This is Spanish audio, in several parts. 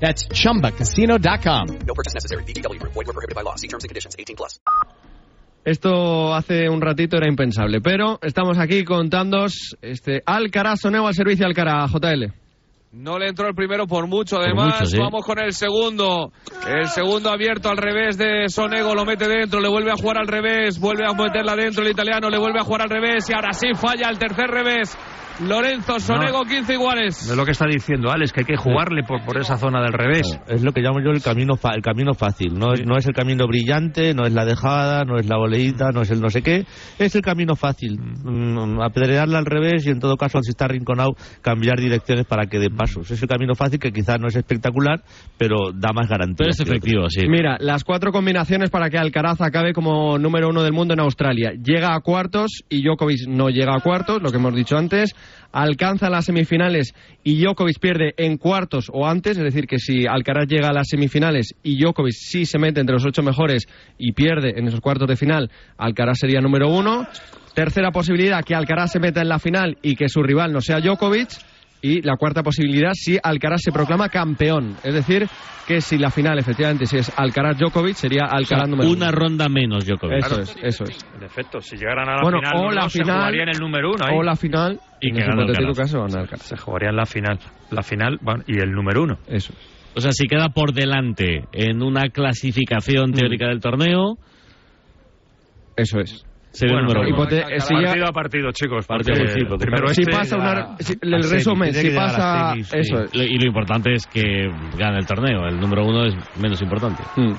That's chumbacasino.com. No purchase necessary. VGW Group. Void were prohibited by law. See terms and conditions. 18 plus. Esto hace un ratito era impensable, pero estamos aquí contándos este Alcaraz Soneo al servicio Alcaraz JL. No le entró el primero por mucho, además. mucho, sí. Vamos con el segundo. El segundo abierto al revés de Sonego, lo mete dentro, le vuelve a jugar al revés, vuelve a meterla dentro el italiano, le vuelve a jugar al revés y ahora sí falla el tercer revés. Lorenzo Sonego, 15 iguales. Es lo que está diciendo Alex, que hay que jugarle por, por esa zona del revés. Es lo que llamo yo el camino fa- el camino fácil. No es, no es el camino brillante, no es la dejada, no es la boleíta, no es el no sé qué. Es el camino fácil. Mm, apedrearla al revés y en todo caso, si está arrinconado, cambiar direcciones para que dé pasos. Es el camino fácil que quizás no es espectacular, pero da más garantía. Pero es efectivo, sí. Mira, las cuatro combinaciones para que Alcaraz acabe como número uno del mundo en Australia. Llega a cuartos y Djokovic no llega a cuartos, lo que hemos dicho antes. Alcanza las semifinales y Djokovic pierde en cuartos o antes, es decir, que si Alcaraz llega a las semifinales y Djokovic sí se mete entre los ocho mejores y pierde en esos cuartos de final, Alcaraz sería número uno. Tercera posibilidad, que Alcaraz se meta en la final y que su rival no sea Djokovic. Y la cuarta posibilidad, si Alcaraz se proclama campeón. Es decir, que si la final, efectivamente, si es Alcaraz-Djokovic, sería Alcaraz número Una uno. ronda menos, creo. Eso es, eso es. En efecto, si llegaran a la Bueno, final, o la dos, se final- jugarían el número uno ahí. O la final, Y en que hipotético caso, Alcaraz. Se jugarían la final. La final bueno, y el número uno. Eso. O sea, si queda por delante en una Mm. clasificación teórica del torneo, Eso es. Sería el Bueno, número pero uno. hipote- si ya- partido a partido, chicos. Partido partido. primero si este, pasa ya- una... si- el resumen, si pasa... semis, sí. Eso es. Y lo importante es que gane el torneo. El número uno es menos importante. Mm.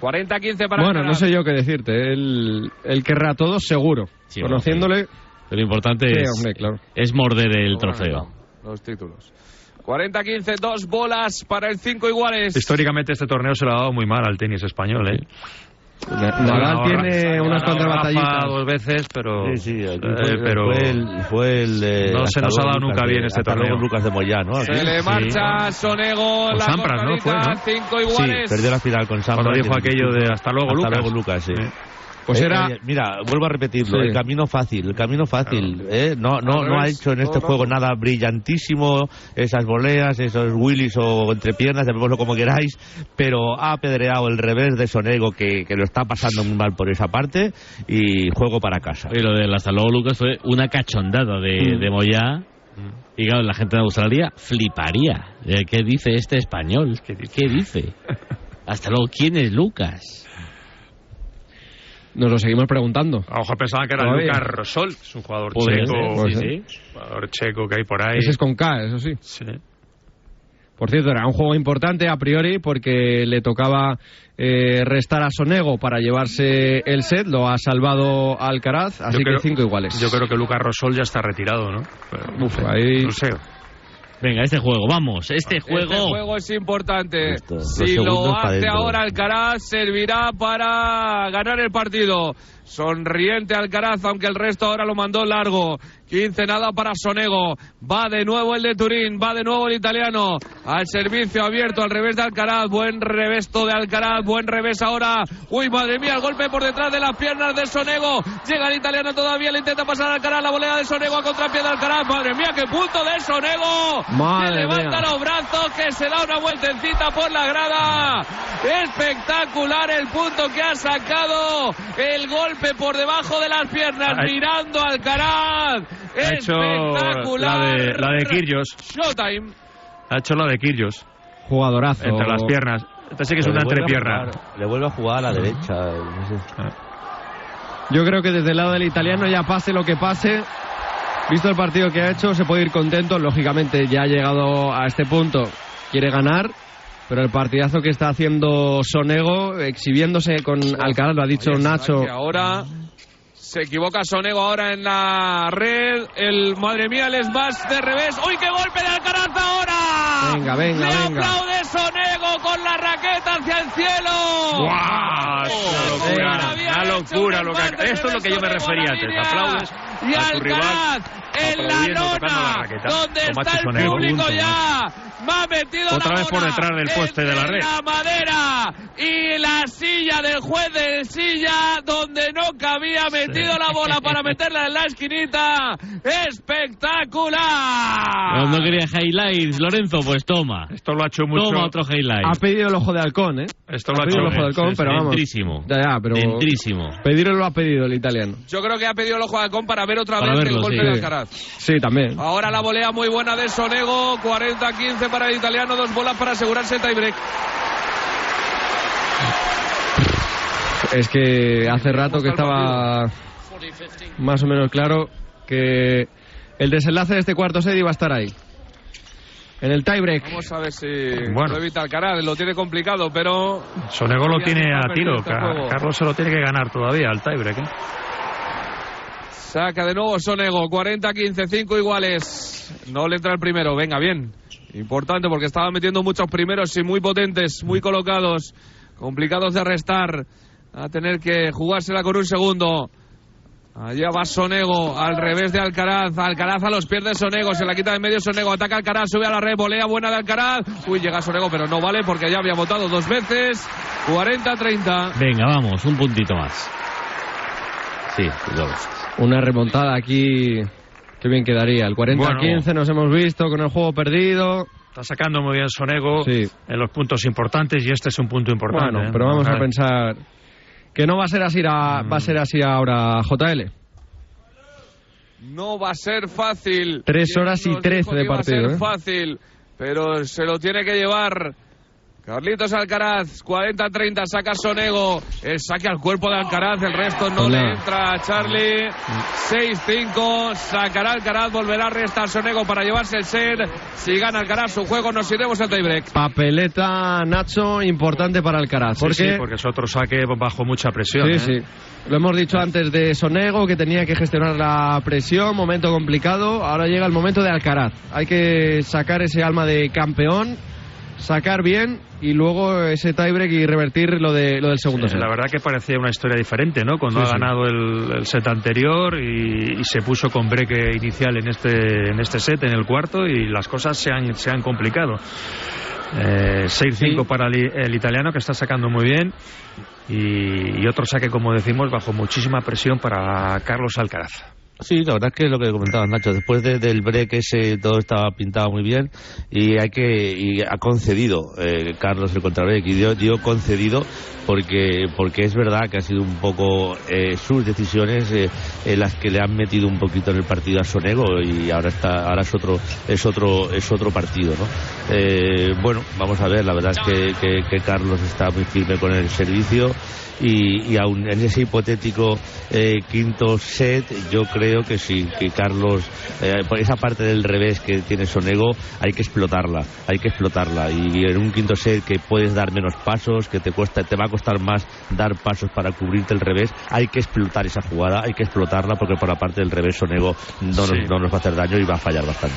40-15 para Bueno, no sé yo qué decirte. Él, él querrá todo seguro. Sí, Conociéndole... Pero lo importante Sí, es, hombre, claro. es morder el Bueno, trofeo. no, Los títulos. 40-15, dos bolas para el 5 iguales. Históricamente este torneo se lo ha dado muy mal al tenis español, ¿eh? Nadal tiene Rafa- unas cuantas batallitas. dos veces, pero... Sí, sí, aquí eh, fue, pero... fue el, fue el, eh, No se nos ha dado nunca bien este torneo. Lucas de Moyá, ¿no? Aquí. Se le marcha Sonego, Con la Sampras, ¿no? Fue, ¿no? cinco Sí, iguales. perdió la final con Sampras. Cuando dijo aquello de hasta luego, Hasta Lucas. luego Lucas, sí. Sí. Pues Eh, era... eh, mira, vuelvo a repetirlo, Sí. el camino fácil, el camino fácil, ¿eh? No, no, no ha hecho en este juego nada brillantísimo, esas voleas, esos Willys o entrepiernas, llamémoslo como queráis, pero ha apedreado el revés de Sonego que, que lo está pasando muy mal por esa parte y juego para casa. Y lo del hasta luego, Lucas, fue una cachondada de, Mm. de Moyá. Y claro, la gente de Australia fliparía. Eh, ¿Qué dice este español? ¿Qué dice? Hasta luego, ¿quién es Lucas? Nos lo seguimos preguntando. A lo mejor pensaban que era. Lucas Rosol, es un jugador checo, ser, sí, sí. jugador checo que hay por ahí. Ese es con K, eso sí. Sí. Por cierto, era un juego importante a priori porque le tocaba eh, restar a Sonego para llevarse el set. Lo ha salvado Alcaraz, así Yo creo- que cinco iguales. Yo creo que Lucas Rosol ya está retirado, ¿no? Pero, Uf, ahí- No sé. Venga, este juego, vamos, este juego. Este juego es importante. Si lo hace ahora Alcaraz, servirá para ganar el partido. Sonriente Alcaraz, aunque el resto ahora lo mandó largo. 15 nada para Sonego. Va de nuevo el de Turín, va de nuevo el italiano. Al servicio abierto, al revés de Alcaraz. Buen revesto de Alcaraz, buen revés ahora. Uy, madre mía, el golpe por detrás de las piernas de Sonego. Llega el italiano todavía, le intenta pasar a Alcaraz. La volea de Sonego a contrapié de Alcaraz. Madre mía, qué punto de Sonego. Madre que levanta mía. los brazos, que se da una vueltecita por la grada. Espectacular el punto que ha sacado. El golpe por debajo de las piernas, mirando a Alcaraz. Ha hecho Espectacular. la de, la de. Showtime. Ha hecho la de Kyrgios. Jugadorazo. Entre las piernas. Este sí que es Le una entrepierna. jugar- Le vuelve a jugar a la derecha. no sé. Yo creo que desde el lado del italiano ya pase lo que pase, visto el partido que ha hecho, se puede ir contento. Lógicamente ya ha llegado a este punto, quiere ganar, pero el partidazo que está haciendo Sonego, exhibiéndose con Alcaraz, lo ha dicho Oye, Nacho. ahora se equivoca Sonego ahora en la red. El madre mía, el smash de revés. ¡Uy, qué golpe de Alcaraz ahora! Venga, venga, Le venga. aplaude Sonego con la raqueta hacia el cielo. ¡Guau! Oh, Había locura, lo que Esto es lo que yo me refería la antes. Aplaudes Y a tu rival en la la lona, raqueta, donde está el público Punto, ya. Va metido Otra la vez por detrás del poste de la red. La madera y la silla del juez de silla donde no cabía metido la bola para meterla en la esquinita. ¡Espectacular! No, quería highlights, Lorenzo, pues toma. Esto lo ha hecho mucho. Toma otro highlight. Ha pedido el ojo de halcón, ¿eh? Esto lo ha ha hecho. el ojo de halcón, Sí, pero sí, vamos. Dentrísimo. Ya, ya, pero Dentrísimo. Pedirlo lo ha pedido el italiano. Yo creo que ha pedido el ojo de para ver otra Para vez verlo, el golpe sí. de. Alcaraz. Sí, también. Ahora la volea muy buena de Sonego, 40-15 para el italiano, dos bolas para asegurarse tiebreak. Es que hace rato que estaba más o menos claro que el desenlace de este cuarto set iba a estar ahí. En el tiebreak. Vamos a ver si Bueno. lo evita Alcaraz, lo tiene complicado, pero Sonego lo tiene a tiro. este. Carlos se lo tiene que ganar todavía al tiebreak. ¿eh? saca de nuevo Sonego, 40-15, 5 iguales. No le entra el primero, venga, bien. Importante porque estaba metiendo muchos primeros y muy potentes, muy colocados, complicados de restar. A tener que jugársela con un segundo. Allá va Sonego, al revés de Alcaraz. Alcaraz a los pies de Sonego, se la quita de medio Sonego, ataca Alcaraz, sube a la red, volea buena de Alcaraz. Uy, llega Sonego, pero no vale porque ya había votado dos veces. 40-30. Venga, vamos, un puntito más. Sí, dos. Una remontada aquí. Qué bien quedaría. El 40-15 nos hemos visto con el juego perdido. Está sacando muy bien Sonego Sí. en los puntos importantes y este es un punto importante. Bueno, ¿eh? pero vamos a pensar que no va a ser así, a- va a ser así ahora JL. No va a ser fácil. Tres ¿Quién horas y trece de que iba a partido, ser eh? fácil, pero se lo tiene que llevar. Carlitos Alcaraz, 40-30, saca Sonego, el saque al cuerpo de Alcaraz, el resto no Hola. le entra a Charlie. 6-5, sacará Alcaraz, volverá a restar Sonego para llevarse el set. Si gana Alcaraz su juego, nos iremos al tiebreak. Papeleta, Nacho, importante para Alcaraz. Sí, Porque, sí, porque es otro saque bajo mucha presión. sí, ¿eh? sí. Lo hemos dicho antes de Sonego, que tenía que gestionar la presión, momento complicado. Ahora llega el momento de Alcaraz. Hay que sacar ese alma de campeón, sacar bien y luego ese tiebreak y revertir lo, de, lo del segundo Sí, set. la verdad que parecía una historia diferente, ¿no? Cuando Sí, ha sí. ganado el, el set anterior y, y se puso con break inicial en este, en este set, en el cuarto, y las cosas se han, se han complicado. Eh, 6-5 para el, el italiano, que está sacando muy bien, y, y otro saque, como decimos, bajo muchísima presión para Carlos Alcaraz. Sí, la verdad es que lo que comentaba Nacho, después de- del break ese todo estaba pintado muy bien y hay que y ha concedido eh, Carlos el contrabreak y dio, dio concedido porque porque es verdad que ha sido un poco eh, sus decisiones eh, las que le han metido un poquito en el partido a Sonego y ahora está ahora es otro es otro es otro partido, ¿no? Eh, bueno, vamos a ver, la verdad es que, que- que Carlos está muy firme con el servicio y, y aún en ese hipotético eh, quinto set yo creo que sí que Carlos eh, por esa parte del revés que tiene Sonego hay que explotarla hay que explotarla. Y en un quinto set que puedes dar menos pasos que te cuesta te va a costar más dar pasos para cubrirte el revés hay que explotar esa jugada hay que explotarla porque por la parte del revés Sonego no, Sí. nos, no nos va a hacer daño y va a fallar bastante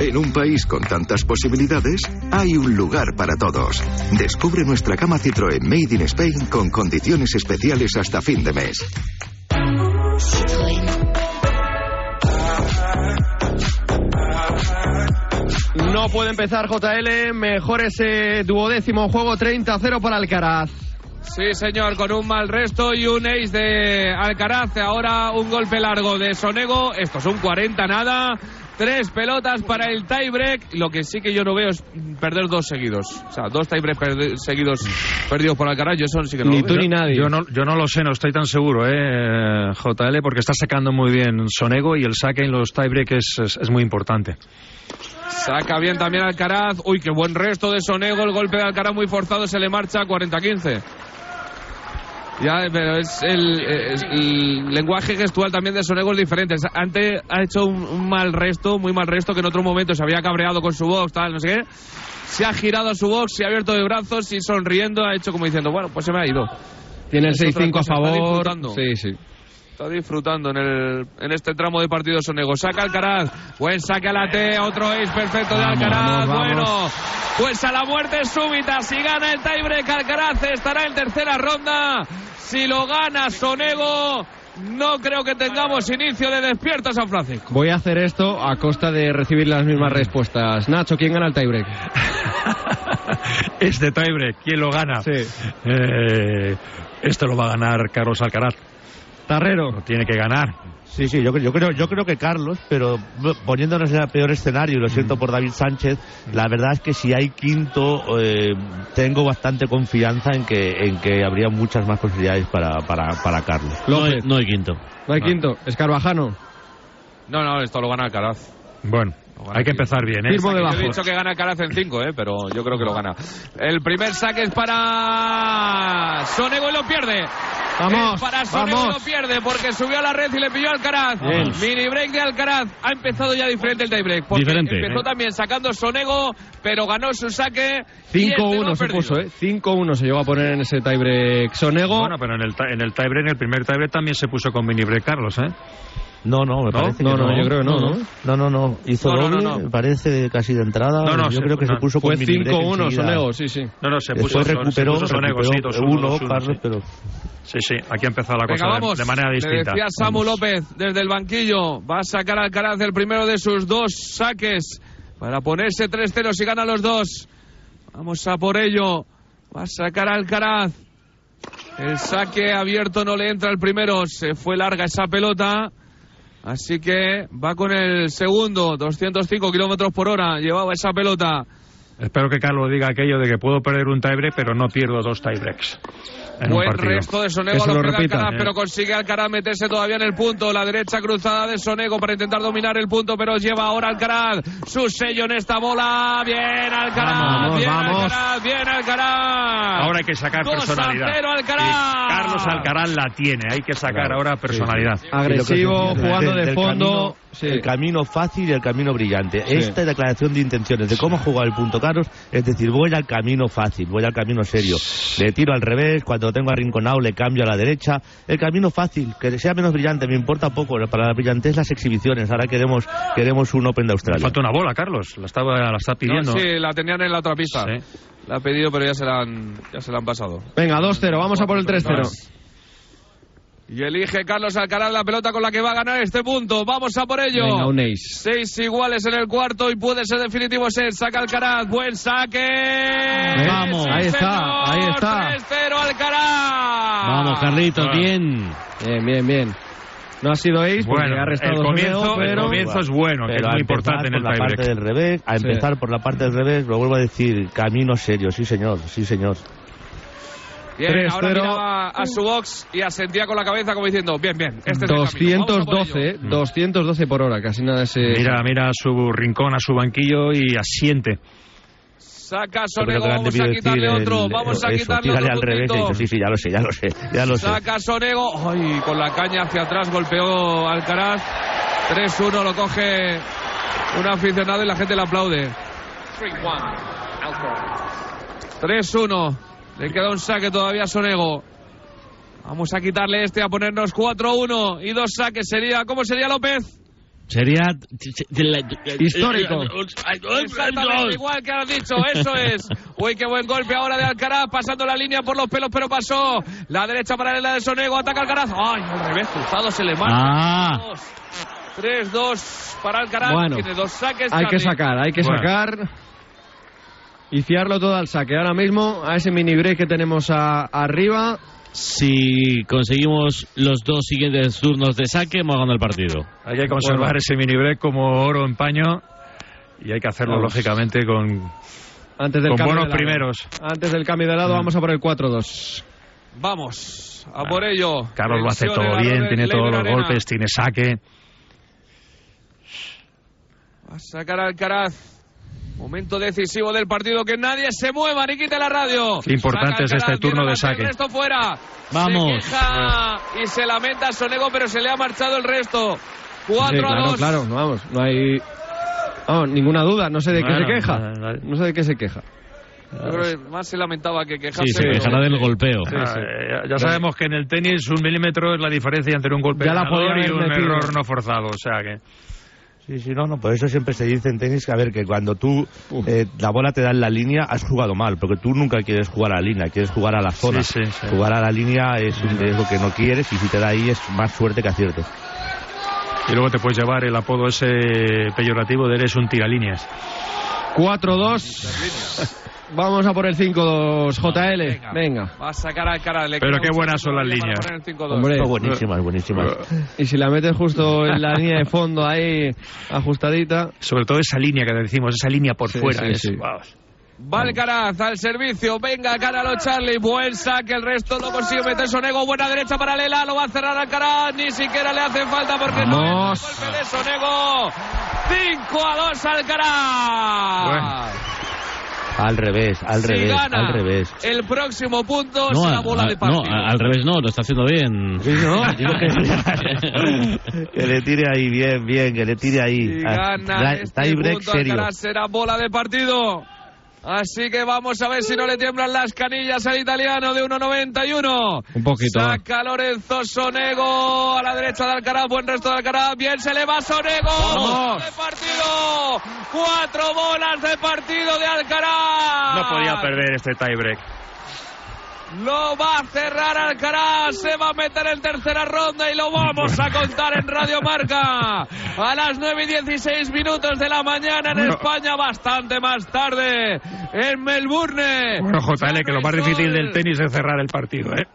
En un país con tantas posibilidades, hay un lugar para todos. Descubre nuestra cama Citroën Made in Spain con condiciones especiales hasta fin de mes. puede empezar JL. Mejor ese duodécimo juego 30-0 para Alcaraz. Sí, señor, con un mal resto y un ace de Alcaraz. Ahora un golpe largo de Sonego. Esto es un 40 nada. Tres pelotas para el tiebreak. Lo que sí que yo no veo es perder dos seguidos. O sea, dos tiebreaks perdi- seguidos perdidos por Alcaraz. Yo eso sí que no Ni lo tú veo. ni nadie. Yo no, yo no lo sé, no estoy tan seguro, ¿eh? JL, porque está sacando muy bien Sonego y el saque en los tiebreak es, es, es muy importante. Saca bien también Alcaraz. Uy, qué buen resto de Sonego. El golpe de Alcaraz muy forzado. Se le marcha 40-15. Ya, pero es el, es el lenguaje gestual también de Sonego es diferente. Antes ha hecho un, un mal resto, muy mal resto, que en otro momento se había cabreado con su box, tal, no sé qué. Se ha girado a su box, se ha abierto de brazos y sonriendo ha hecho como diciendo, bueno, pues se me ha ido. Tiene el Es otra 6-5 a favor. Sí, sí. Está disfrutando en, el, en este tramo de partido Sonego. Saca Alcaraz. Buen saque a la T. Otro ace perfecto de Alcaraz. vamos, bueno, pues a la muerte súbita. Si gana el tiebreak, Alcaraz estará en tercera ronda. Si lo gana Sonego, no creo que tengamos inicio de despierta San Francisco. Voy a hacer esto a costa de recibir las mismas respuestas. Nacho, ¿quién gana el tiebreak? Este tiebreak, ¿quién lo gana? Sí. Eh, esto lo va a ganar Carlos Alcaraz. Tarrero. Lo tiene que ganar. Sí, sí, yo, creo- yo creo, yo creo que Carlos, pero poniéndonos en el peor escenario, y lo siento por David Sánchez, la verdad es que si hay quinto, eh, tengo bastante confianza en que, en que habría muchas más posibilidades para, para, para Carlos. No hay, no hay quinto. No hay quinto. Escarvajano. No, no, esto lo gana Alcaraz. Bueno, hay que empezar bien, ¿eh? Firmo Yo debajo. he dicho que gana Alcaraz en 5, ¿eh? pero yo creo que lo gana. El primer saque es para Sonego y lo pierde. Vamos, Sonego vamos. lo pierde porque subió a la red y le pilló Alcaraz. Mini break de Alcaraz. Ha empezado ya diferente el tiebreak. Porque Diferente, empezó ¿eh? también sacando Sonego, pero ganó su saque. y este no 5-1 ha se perdido. puso, ¿eh? 5-1 se llegó a poner en ese tiebreak. Sonego. Bueno, pero en el, en el tiebreak, en el primer tiebreak también se puso con mini break Carlos, ¿eh? No, no, me ¿No? parece No, que no, yo creo que no, ¿no? No, no, no. Hizo No, no, no, doble, no. parece casi de entrada. No, no, yo se- creo que no. se puso Fue con break 5-1 enseguida. Sonego, sí, sí. No, no, se puso, Después recuperó, se puso Sonego, sí, recuperó dos uno, uno, dos uno, Carlos, sí. pero Sí, sí, aquí ha empezado la Venga, cosa de- vamos. de, manera Le distinta. decía Samu López desde el banquillo. Va a sacar a Alcaraz el primero de sus dos saques para ponerse 3-0 si gana los dos. Vamos a por ello. Va a sacar a Alcaraz. El saque abierto no le entra el primero. Se fue larga esa pelota. Así que va con el segundo. 205 kilómetros por hora. Llevaba esa pelota. Espero que Carlos diga aquello de que puedo perder un tiebreak, pero no pierdo dos tiebreaks. En un Buen partido. resto de Sonego, lo repita. Alcaraz, Eh. pero consigue Alcaraz meterse todavía en el punto. La derecha cruzada de Sonego para intentar dominar el punto, pero lleva ahora Alcaraz su sello en esta bola. Bien Alcaraz, Vamos, bien vamos. Alcaraz, bien Alcaraz. Ahora hay que sacar 2 a personalidad. 0 Alcaraz. Y Carlos Alcaraz la tiene, hay que sacar ahora personalidad. Agresivo, jugando de fondo. camino- Sí. El camino fácil y el camino brillante. Sí. Esta declaración de intenciones de cómo jugar el punto Carlos, es decir, voy al camino fácil, voy al camino serio. Le tiro al revés, cuando lo tengo arrinconado le cambio a la derecha. El camino fácil, que sea menos brillante, me importa poco. Para la brillantez las exhibiciones. Ahora queremos queremos un Open de Australia. falta una bola, Carlos. La estaba la está pidiendo. No, sí, la tenían en la otra pista. Sí. La ha pedido, pero ya se la han, ya se la han pasado. Venga, 2-0. Vamos a por el 3-0. Y elige Carlos Alcaraz la pelota con la que va a ganar este punto. Vamos a por ello. Venga, un ace. Seis iguales en el cuarto y puede ser definitivo ser. Saca Alcaraz. Buen saque. Vamos. Sí, Ahí está, ahí está. 3-0 Alcaraz. Vamos, Carlitos, Ah. bien. Bien, bien, bien. No ha sido ace porque Bueno, ha restado el comienzo, Sonego, el pero... comienzo es bueno, que Pero es muy importante en el la parte tiebreak. del revés, a Sí. empezar por la parte del revés, lo vuelvo a decir, camino serio, sí señor, sí señor. Bien, 3-0. ahora miraba a su box y asentía con la cabeza como diciendo, bien, bien, este es el camino. Vamos a por 212, ello. ¿eh? 212 por hora, casi nada ese... Mira, mira a su rincón, a su banquillo y asiente. Saca Sonego, vamos a quitarle otro, el- vamos a eso, quitarle otro al revés. dice, sí, sí, ya lo sé, ya lo sé, ya lo sé. Saca Sonego. Ay, con la caña hacia atrás golpeó Alcaraz. 3-1 lo coge un aficionado y la gente le aplaude. 3-1. Le queda un saque todavía a Sonego. Vamos a quitarle este, a ponernos 4-1 y dos saques. Sería, ¿Cómo sería López? Sería Histórico. Exactamente igual que has dicho, eso es. Uy, qué buen golpe ahora de Alcaraz, pasando la línea por los pelos, pero pasó. La derecha paralela de Sonego, ataca Alcaraz. Ay, al revés, cruzado, se le marca. Ah. 3-2 para Alcaraz. Bueno, Tiene dos saques. Hay que sacar, hay que Bueno. sacar. Y fiarlo todo al saque. Ahora mismo, a ese mini break que tenemos a- arriba. Si conseguimos los dos siguientes turnos de saque, hemos ganado el partido. Hay que conservar Bueno. ese mini break como oro en paño y hay que hacerlo Vamos. lógicamente con, Antes del con buenos de primeros. Antes del cambio de lado, vamos a por el 4-2. Vamos, a por ello. Carlos lo hace todo bien, tiene todos los Arena. golpes, tiene saque. Va a sacar Alcaraz. Momento decisivo del partido. Que nadie se mueva ni quite la radio. Qué importante Saca es este turno de saque. El resto fuera. Vamos. Se queja y se lamenta Sonego, pero se le ha marchado el resto. 4 Sí, a claro, 2. claro, no, vamos, no hay vamos, ninguna duda, no sé de qué Bueno, se queja. No sé de qué se queja. Yo creo que más se lamentaba que quejarse. Sí, se quejará del golpeo. Ah, eh, ya sabemos que en el tenis un milímetro es la diferencia entre un golpe Ya la y un metido. error no forzado. O sea que. Sí, sí, no, no, por eso siempre se dice en tenis que, a ver, que cuando tú eh, la bola te da en la línea, has jugado mal, porque tú nunca quieres jugar a la línea, quieres jugar a la zona. Sí, sí, sí. Jugar a la línea es, un- es lo que no quieres y si te da ahí es más suerte que acierto. Y luego te puedes llevar el apodo ese peyorativo de eres un tiralíneas. 4-2. Vamos a por el 5-2, JL. Venga. Va a sacar Alcaraz. le Pero qué buenas son las líneas. poner el 5-2. Hombre. Buenísimas, buenísimas. Y si la metes justo en la línea de fondo ahí, ajustadita. Sobre todo esa línea que decimos, esa línea por Sí, fuera. sí, es- sí. vamos. Va Alcaraz al servicio. Venga, Caralo Charlie. Buen saque. El resto lo consigue meter Sonego. Buena derecha paralela. Lo va a cerrar Alcaraz. Ni siquiera le hace falta porque no es el golpe de Sonego. 5 a 2 Alcaraz. Al revés, al Si revés, gana al revés. El próximo punto No, será bola a- de no, partido. a- al revés no, lo está haciendo bien. Sí, ¿no? Que, que le tire ahí, bien, bien, que le tire ahí. Si Ah, gana da- este punto serio. Será bola de partido. Así que vamos a ver si no le tiemblan las canillas al italiano de 1.91. Un poquito. va. Saca Lorenzo Sonego a la derecha de Alcaraz, buen resto de Alcaraz, bien se le va Sonego. Vamos. De partido, cuatro bolas de partido de Alcaraz. No podía perder este tiebreak. Lo va a cerrar Alcaraz, se va a meter en tercera ronda y lo vamos a contar en Radio Marca. A las 9 y 16 minutos de la mañana en Bueno. España, bastante más tarde en Melbourne. Bueno, JL, que lo más difícil del tenis es cerrar el partido, ¿eh?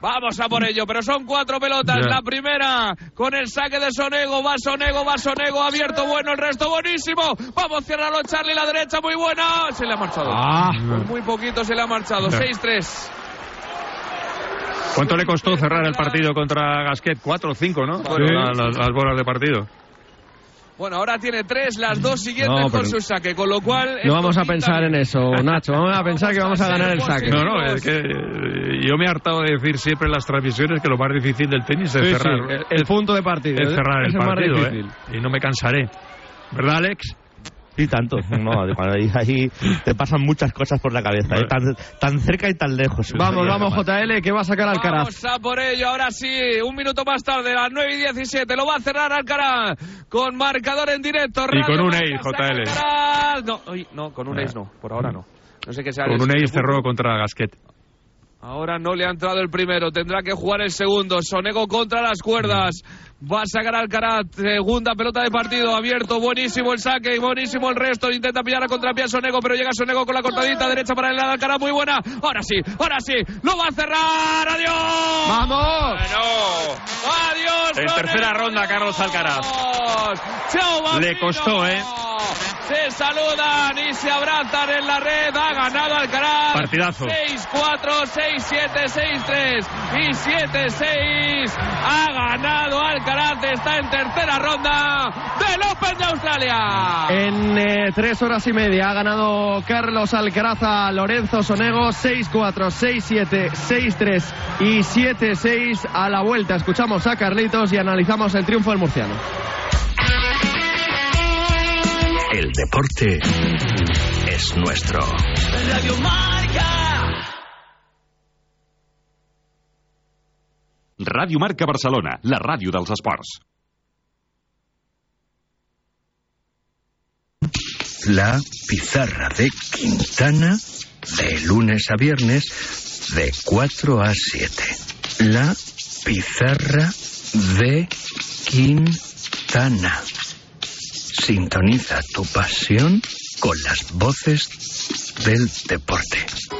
Vamos a por ello, pero son cuatro pelotas. La primera con el saque de Sonego, va Sonego, va Sonego, abierto bueno, el resto buenísimo. Vamos, ciérralo Charlie, la derecha muy buena. Se le ha marchado. Ah. Por muy poquito se le ha marchado. Ya. 6-3. ¿Cuánto le costó cerrar el partido contra Gasquet? ¿Cuatro o cinco, no? La- las, las bolas de partido. Bueno, ahora tiene tres, las dos siguientes No, con su saque, con lo cual... No vamos a pensar en eso, Nacho. Vamos a pensar que vamos a ganar el saque. No, no, es que eh, yo me he hartado de decir siempre en las transmisiones que lo más difícil del tenis es Sí, cerrar, sí, el- el punto de partido. es cerrar el Ese es más partido, difícil. ¿eh? Y no me cansaré. ¿Verdad, Alex? Sí, tanto. No, cuando ahí, ahí te pasan muchas cosas por la cabeza, ¿eh? tan, tan cerca y tan lejos. Vamos, vamos, JL, que va a sacar Alcaraz. Vamos a por ello, ahora sí, un minuto más tarde, a las 9 y 17, lo va a cerrar Alcaraz con marcador en directo. Y con un ace, JL. Alcaraz. No, uy, no, con un Ah. ace no, por ahora no. No sé qué sea Con un ace cerró contra Gasquet. Ahora no le ha entrado el primero, tendrá que jugar el segundo. Sonego contra las cuerdas. Va a sacar Alcaraz, segunda pelota de partido, abierto, buenísimo el saque, buenísimo el resto. Intenta pillar a contrapié a Sonego, pero llega Sonego con la cortadita derecha para el lado de Alcaraz, muy buena. Ahora sí, ahora sí, lo va a cerrar. ¡Adiós! ¡Vamos! Bueno, adiós. En Sonego. tercera ronda, Carlos Alcaraz. Chao, Le bambino. costó, ¿eh? Se saludan y se abrazan en la red. Ha ganado Alcaraz. Partidazo. 6-4, 6-7, 6-3 y 7-6. Ha ganado Alcaraz. Está en tercera ronda del Open de Australia. En eh, tres horas y media ha ganado Carlos Alcaraz a Lorenzo Sonego 6-4, 6-7, 6-3 y 7-6 a la vuelta. Escuchamos a Carlitos y analizamos el triunfo del murciano. El deporte es nuestro. Radio Marca. Ràdio Marca Barcelona, la ràdio dels esports. La pizarra de Quintana de lunes a viernes de 4 a 7. La pizarra de Quintana. Quintana. Sintoniza tu pasión con las voces del deporte.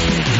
Thank you.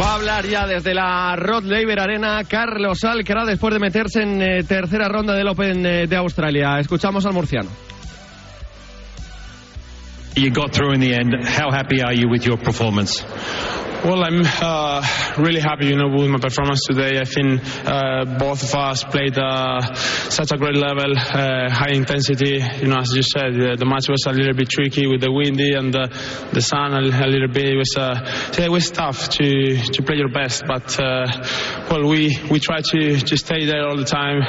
Va a hablar ya desde la Rod Laver Arena Carlos Alcaraz después de meterse en eh, tercera ronda del Open eh, de Australia. Escuchamos al murciano. Well, I'm uh, really happy, you know, with my performance today. I think uh, both of us played uh, such a great level, uh, high intensity. You know, as you said, the match was a little bit tricky with the windy and the, the sun a, a little bit. It was, uh, it was tough to to play your best, but uh, well, we we tried to to stay there all the time.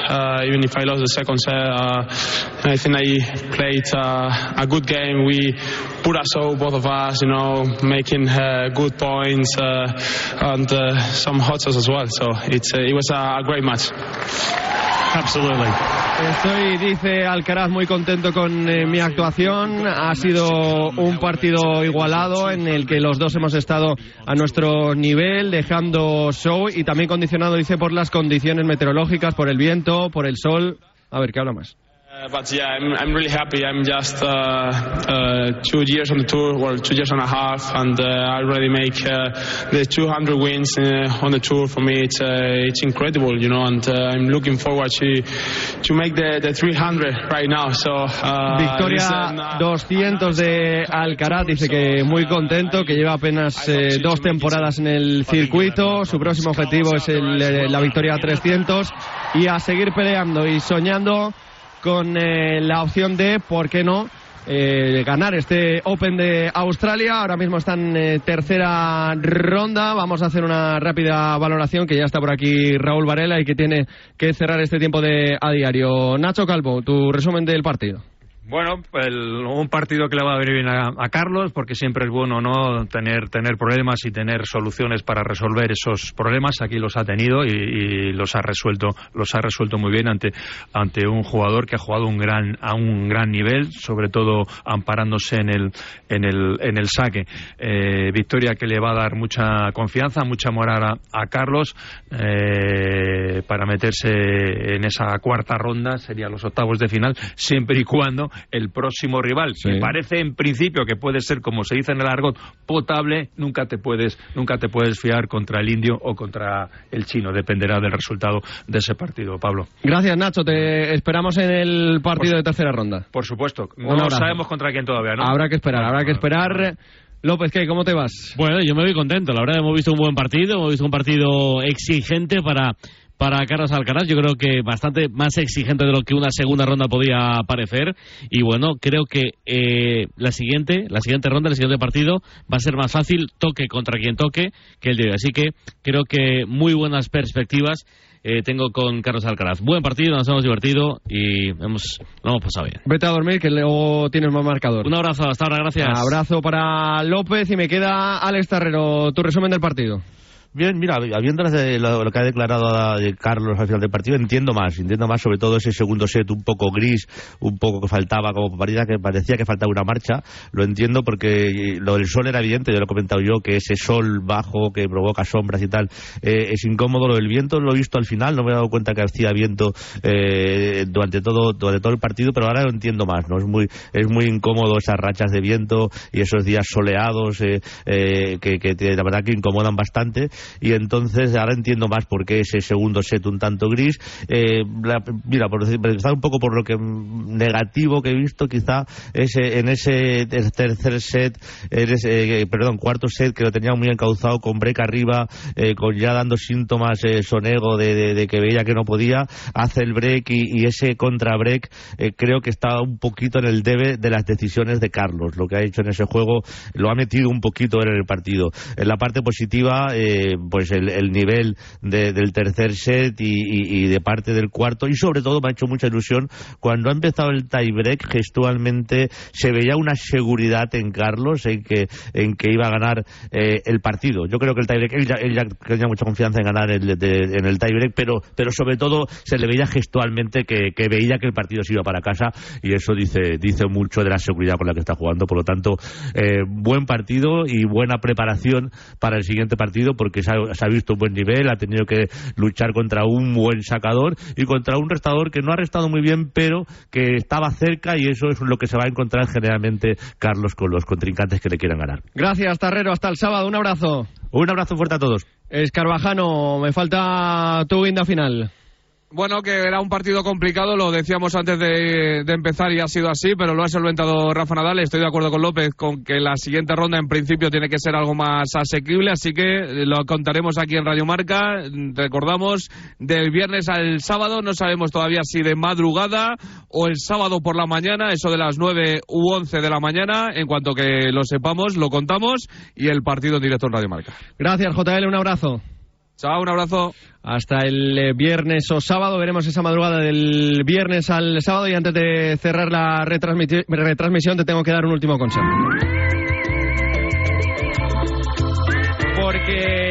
Even if I lost the second set, I think I played a good game. We put us all, both of us, you know, making uh, good points uh, and uh, some hot shots as well. So it's, uh, it was a great match. Absolutely. Estoy, dice Alcaraz, muy contento con eh, mi actuación. Ha sido un partido igualado en el que los dos hemos estado a nuestro nivel, dejando show y también condicionado, dice, por las condiciones meteorológicas, por el viento, por el sol. A ver, ¿qué habla más? Uh, but yeah, I'm, I'm really happy. I'm just uh, uh, two years on the tour, well, two years and a half, and uh, I already make uh, the 200 wins uh, on the tour. For me, it's uh, it's incredible, you know, and uh, I'm looking forward to to make the, the 300 right now. So uh, Victoria uh, 200 de Alcaraz, dice que muy contento, que lleva apenas eh, dos temporadas en el circuito. Su próximo objetivo es el, eh, la victoria 300 y a seguir peleando y soñando con eh, la opción de, ¿por qué no? eh, ganar este Open de Australia. Ahora mismo está en eh, tercera ronda. Vamos a hacer una rápida valoración que ya está por aquí Raúl Varela y que tiene que cerrar este tiempo de a diario. Nacho Calvo, tu resumen del partido. Bueno, un partido que le va a venir bien a, a Carlos, porque siempre es bueno no tener tener problemas y tener soluciones para resolver esos problemas. Aquí los ha tenido y, y los ha resuelto los ha resuelto muy bien ante ante un jugador que ha jugado un gran a un gran nivel, sobre todo amparándose en el en el en el saque. Eh, victoria que le va a dar mucha confianza, mucha moral a, a Carlos eh, para meterse en esa cuarta ronda, sería los octavos de final, siempre y cuando el próximo rival, que parece en principio que puede ser, como se dice en el argot, potable, nunca te puedes, nunca te puedes fiar contra el indio o contra el chino, dependerá del resultado de ese partido, Pablo. Gracias, Nacho. Te esperamos en el partido de tercera ronda. Por supuesto, no sabemos contra quién todavía, ¿no? Habrá que esperar, habrá que esperar. López, ¿qué? ¿Cómo te vas? Bueno, yo me voy contento. La verdad, hemos visto un buen partido, hemos visto un partido exigente para, para Carlos Alcaraz. Yo creo que bastante más exigente de lo que una segunda ronda podía parecer. Y bueno, creo que eh, la siguiente, la siguiente ronda, el siguiente partido va a ser más fácil, toque contra quien toque, que el de hoy. Así que creo que muy buenas perspectivas. eh, tengo con Carlos Alcaraz. Buen partido, nos hemos divertido y hemos, lo hemos pasado bien. Vete a dormir, que luego tienes más marcador. Un abrazo, hasta ahora, gracias. Abrazo para López y me queda Alex Tarrero. Tu resumen del partido. Bien, mira, habiendo lo, que ha declarado de Carlos al final del partido, entiendo más, entiendo más sobre todo ese segundo set un poco gris, un poco que faltaba, como parecía que parecía que faltaba una marcha, lo entiendo porque lo del sol era evidente, yo lo he comentado yo, que ese sol bajo que provoca sombras y tal, eh, es incómodo, lo del viento lo he visto al final, no me he dado cuenta que hacía viento eh, durante todo durante todo el partido, pero ahora lo entiendo más, ¿no? Es muy es muy incómodo esas rachas de viento y esos días soleados eh, eh, que, que la verdad que incomodan bastante y entonces ahora entiendo más por qué ese segundo set un tanto gris. Eh, la- mira, por empezar un poco por lo que mm, negativo que he visto, quizá ese, en ese ter- tercer set, en ese, eh, perdón, cuarto set que lo tenía muy encauzado con break arriba, eh, con ya dando síntomas eh, sonego de que veía que no podía, hace el break y, y ese contra break eh, creo que está un poquito en el debe de las decisiones de Carlos. Lo que ha hecho en ese juego lo ha metido un poquito en el partido. En la parte positiva, eh, pues el, el nivel de- del tercer set y, de parte del cuarto y sobre todo me ha hecho mucha ilusión cuando ha empezado el tiebreak gestualmente se veía una seguridad en Carlos en que en que iba a ganar eh, el partido. Yo creo que el tiebreak él ya, él ya tenía mucha confianza en ganar el, de- en el tiebreak, pero pero sobre todo se le veía gestualmente que, que veía que el partido se iba para casa y eso dice dice mucho de la seguridad con la que está jugando. Por lo tanto, eh, buen partido y buena preparación para el siguiente partido porque se ha, se ha visto un buen nivel, ha tenido que luchar contra un buen sacador y contra un restador que no ha restado muy bien, pero que estaba cerca y eso es lo que se va a encontrar generalmente Carlos con los contrincantes que le quieran ganar. Gracias, Tarrero. Hasta el sábado. Un abrazo. Un abrazo fuerte a todos. Escarvajano, me falta tu guinda final. Bueno, que era un partido complicado, lo decíamos antes de, empezar y ha sido así, pero lo ha solventado Rafa Nadal. Estoy de acuerdo con López con que la siguiente ronda en principio tiene que ser algo más asequible, así que lo contaremos aquí en Radio Marca. Recordamos, del viernes al sábado, no sabemos todavía si de madrugada o el sábado por la mañana, eso de las 9 u 11 de la mañana. En cuanto que lo sepamos, lo contamos y el partido en directo en Radio Marca. Gracias, JL. Un abrazo. Chao, un abrazo. Hasta el eh, viernes o sábado, veremos esa madrugada del viernes al sábado y antes de cerrar la retransmisión te tengo que dar un último consejo.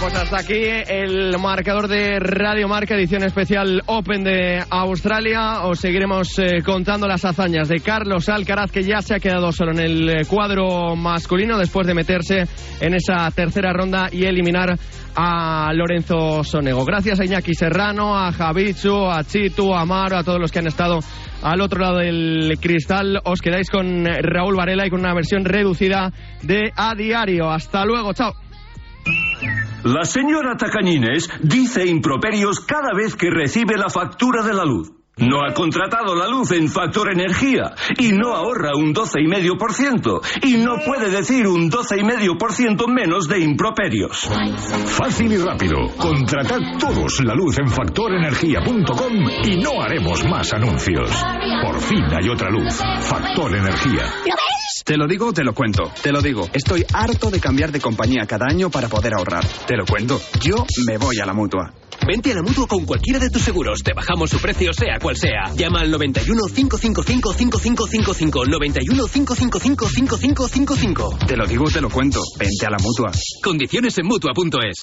Pues hasta aquí el marcador de Radio Marca, edición especial Open de Australia. Os seguiremos eh, contando las hazañas de Carlos Alcaraz, que ya se ha quedado solo en el eh, cuadro masculino después de meterse en esa tercera ronda y eliminar a Lorenzo Sonego. Gracias a Iñaki Serrano, a Javichu, a Chitu, a Amaro, a todos los que han estado al otro lado del cristal. Os quedáis con Raúl Varela y con una versión reducida de A Diario. Hasta luego, chao. La señora Tacañines dice improperios cada vez que recibe la factura de la luz. No ha contratado la luz en Factor Energía y no ahorra un 12,5% y no puede decir un 12,5% menos de improperios. Fácil y rápido. Contratad todos la luz en factorenergía.com y no haremos más anuncios. Por fin hay otra luz. Factor Energía. Te lo digo te lo cuento. Te lo digo. Estoy harto de cambiar de compañía cada año para poder ahorrar. Te lo cuento. Yo me voy a la mutua. Vente a la mutua con cualquiera de tus seguros. Te bajamos su precio, sea cual sea. Llama al 91 555 5555. 91 555 5555. Te lo digo te lo cuento. Vente a la mutua. Condiciones en mutua.es.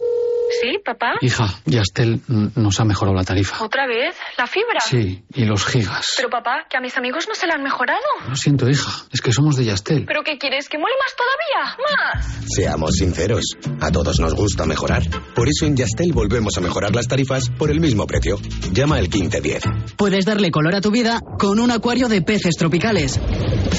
¿Sí, papá? Hija, Yastel mm, nos ha mejorado la tarifa. ¿Otra vez? ¿La fibra? Sí, y los gigas. Pero papá, que a mis amigos no se la han mejorado. Lo siento, hija, es que somos de Yastel. ¿Pero qué quieres? ¿Que muele más todavía? ¡Más! Seamos sinceros, a todos nos gusta mejorar. Por eso en Yastel volvemos a mejorar las tarifas por el mismo precio. Llama al 1510. Puedes darle color a tu vida con un acuario de peces tropicales.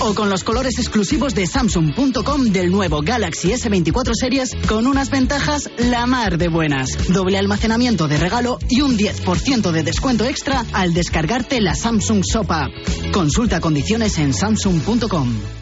O con los colores exclusivos de Samsung.com del nuevo Galaxy S24 Series con unas ventajas la mar de buenas. Doble almacenamiento de regalo y un 10% de descuento extra al descargarte la Samsung Shop App. Consulta condiciones en Samsung.com.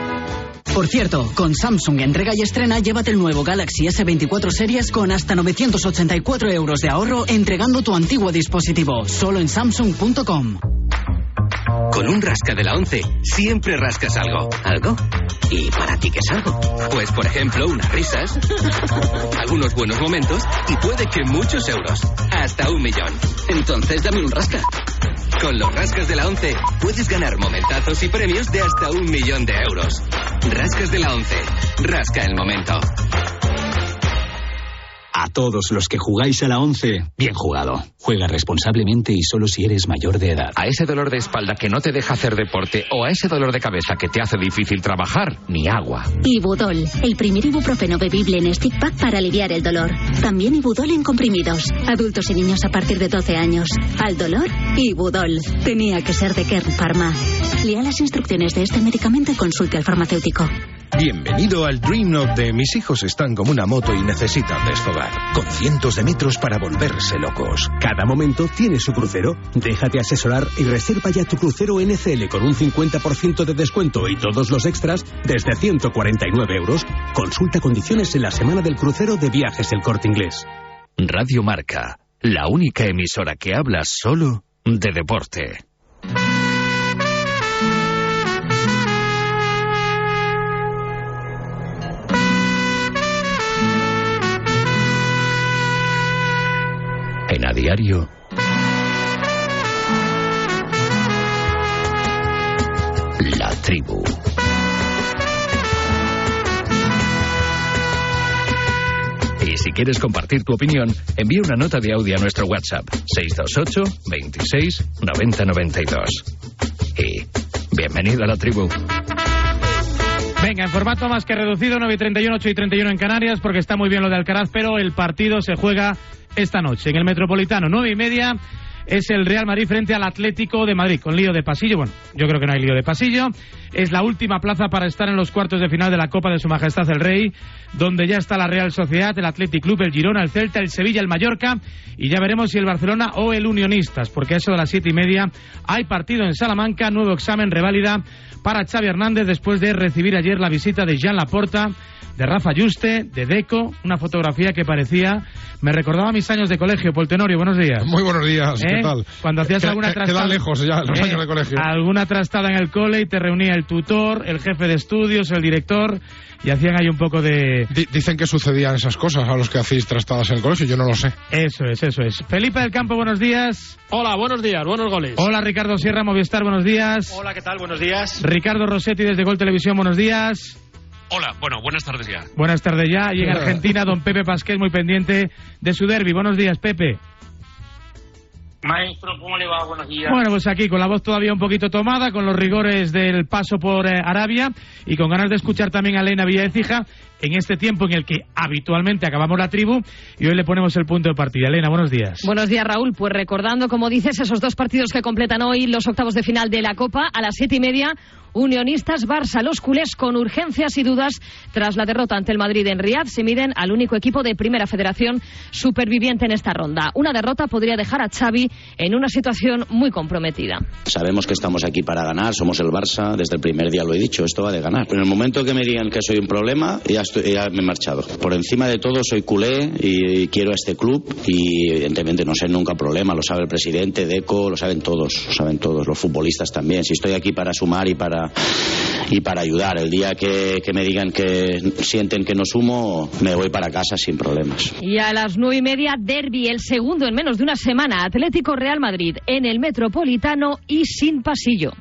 Por cierto, con Samsung entrega y estrena, llévate el nuevo Galaxy S24 Series con hasta 984 euros de ahorro entregando tu antiguo dispositivo, solo en Samsung.com. Con un rasca de la 11, siempre rascas algo. ¿Algo? ¿Y para ti qué es algo? Pues, por ejemplo, unas risas, algunos buenos momentos y puede que muchos euros. Hasta un millón. Entonces dame un rasca. Con los rascas de la 11 puedes ganar momentazos y premios de hasta un millón de euros. Rascas de la 11. Rasca el momento. A todos los que jugáis a la 11, bien jugado. Juega responsablemente y solo si eres mayor de edad. A ese dolor de espalda que no te deja hacer deporte o a ese dolor de cabeza que te hace difícil trabajar, ni agua. Ibudol, el primer ibuprofeno bebible en stick pack para aliviar el dolor. También Ibudol en comprimidos. Adultos y niños a partir de 12 años. Al dolor, Ibudol. Tenía que ser de Kern Pharma. Lea las instrucciones de este medicamento y consulte al farmacéutico. Bienvenido al Dream of de mis hijos están como una moto y necesitan desfogar, con cientos de metros para volverse locos. Cada momento tiene su crucero. Déjate asesorar y reserva ya tu crucero NCL con un 50% de descuento y todos los extras desde 149 euros. Consulta condiciones en la semana del crucero de viajes El Corte Inglés. Radio Marca, la única emisora que habla solo de deporte. En a diario. La tribu. Y si quieres compartir tu opinión, envía una nota de audio a nuestro WhatsApp 628 26 90 92. Y bienvenido a la tribu. Venga, en formato más que reducido, 9 y 31, 8 y 31 en Canarias, porque está muy bien lo de Alcaraz, pero el partido se juega esta noche en el Metropolitano, 9 y media. Es el Real Madrid frente al Atlético de Madrid, con lío de pasillo. Bueno, yo creo que no hay lío de pasillo. Es la última plaza para estar en los cuartos de final de la Copa de Su Majestad el Rey, donde ya está la Real Sociedad, el Athletic Club, el Girona, el Celta, el Sevilla, el Mallorca. Y ya veremos si el Barcelona o el Unionistas, porque a eso de las siete y media hay partido en Salamanca, nuevo examen, reválida para Xavi Hernández después de recibir ayer la visita de Jean Laporta, de Rafa Juste, de Deco, una fotografía que parecía, me recordaba mis años de colegio. Poltenorio, buenos días. Muy buenos días, ¿qué ¿Eh? tal? Cuando hacías Que- alguna que- trastada. Lejos ya los ¿Eh? años de colegio. Alguna trastada en el cole y te reunía el tutor, el jefe de estudios, el director y hacían ahí un poco de. Di- Dicen que sucedían esas cosas a los que hacéis trastadas en el colegio, yo no lo sé. Eso es, eso es. Felipe del Campo, buenos días. Hola, buenos días, buenos goles. Hola Ricardo Sierra, Movistar, buenos días. Hola, ¿qué tal? Buenos días. Ricardo Rossetti desde Gol Televisión, buenos días. Hola, bueno, buenas tardes ya. Buenas tardes ya. Y en Argentina, don Pepe Pasqués, muy pendiente de su derby. Buenos días, Pepe. Maestro, ¿cómo le va? Buenos días. Bueno, pues aquí con la voz todavía un poquito tomada, con los rigores del paso por eh, Arabia y con ganas de escuchar también a Elena Villaecija en este tiempo en el que habitualmente acabamos la tribu y hoy le ponemos el punto de partida. Elena, buenos días. Buenos días, Raúl. Pues recordando, como dices, esos dos partidos que completan hoy los octavos de final de la Copa a las siete y media. Unionistas Barça, los culés con urgencias y dudas tras la derrota ante el Madrid en Riad se miden al único equipo de Primera Federación superviviente en esta ronda. Una derrota podría dejar a Xavi en una situación muy comprometida. Sabemos que estamos aquí para ganar, somos el Barça, desde el primer día lo he dicho, esto va de ganar. En el momento que me digan que soy un problema, ya, ya me he marchado. Por encima de todo soy culé y, quiero a este club y evidentemente no sé nunca problema, lo sabe el presidente, Deco, lo saben todos, lo saben todos, los futbolistas también. Si estoy aquí para sumar y para y para ayudar. El día que, que, me digan que sienten que no sumo, me voy para casa sin problemas. Y a las nueve y media, Derby, el segundo en menos de una semana, Atlético Real Madrid, en el Metropolitano y sin pasillo.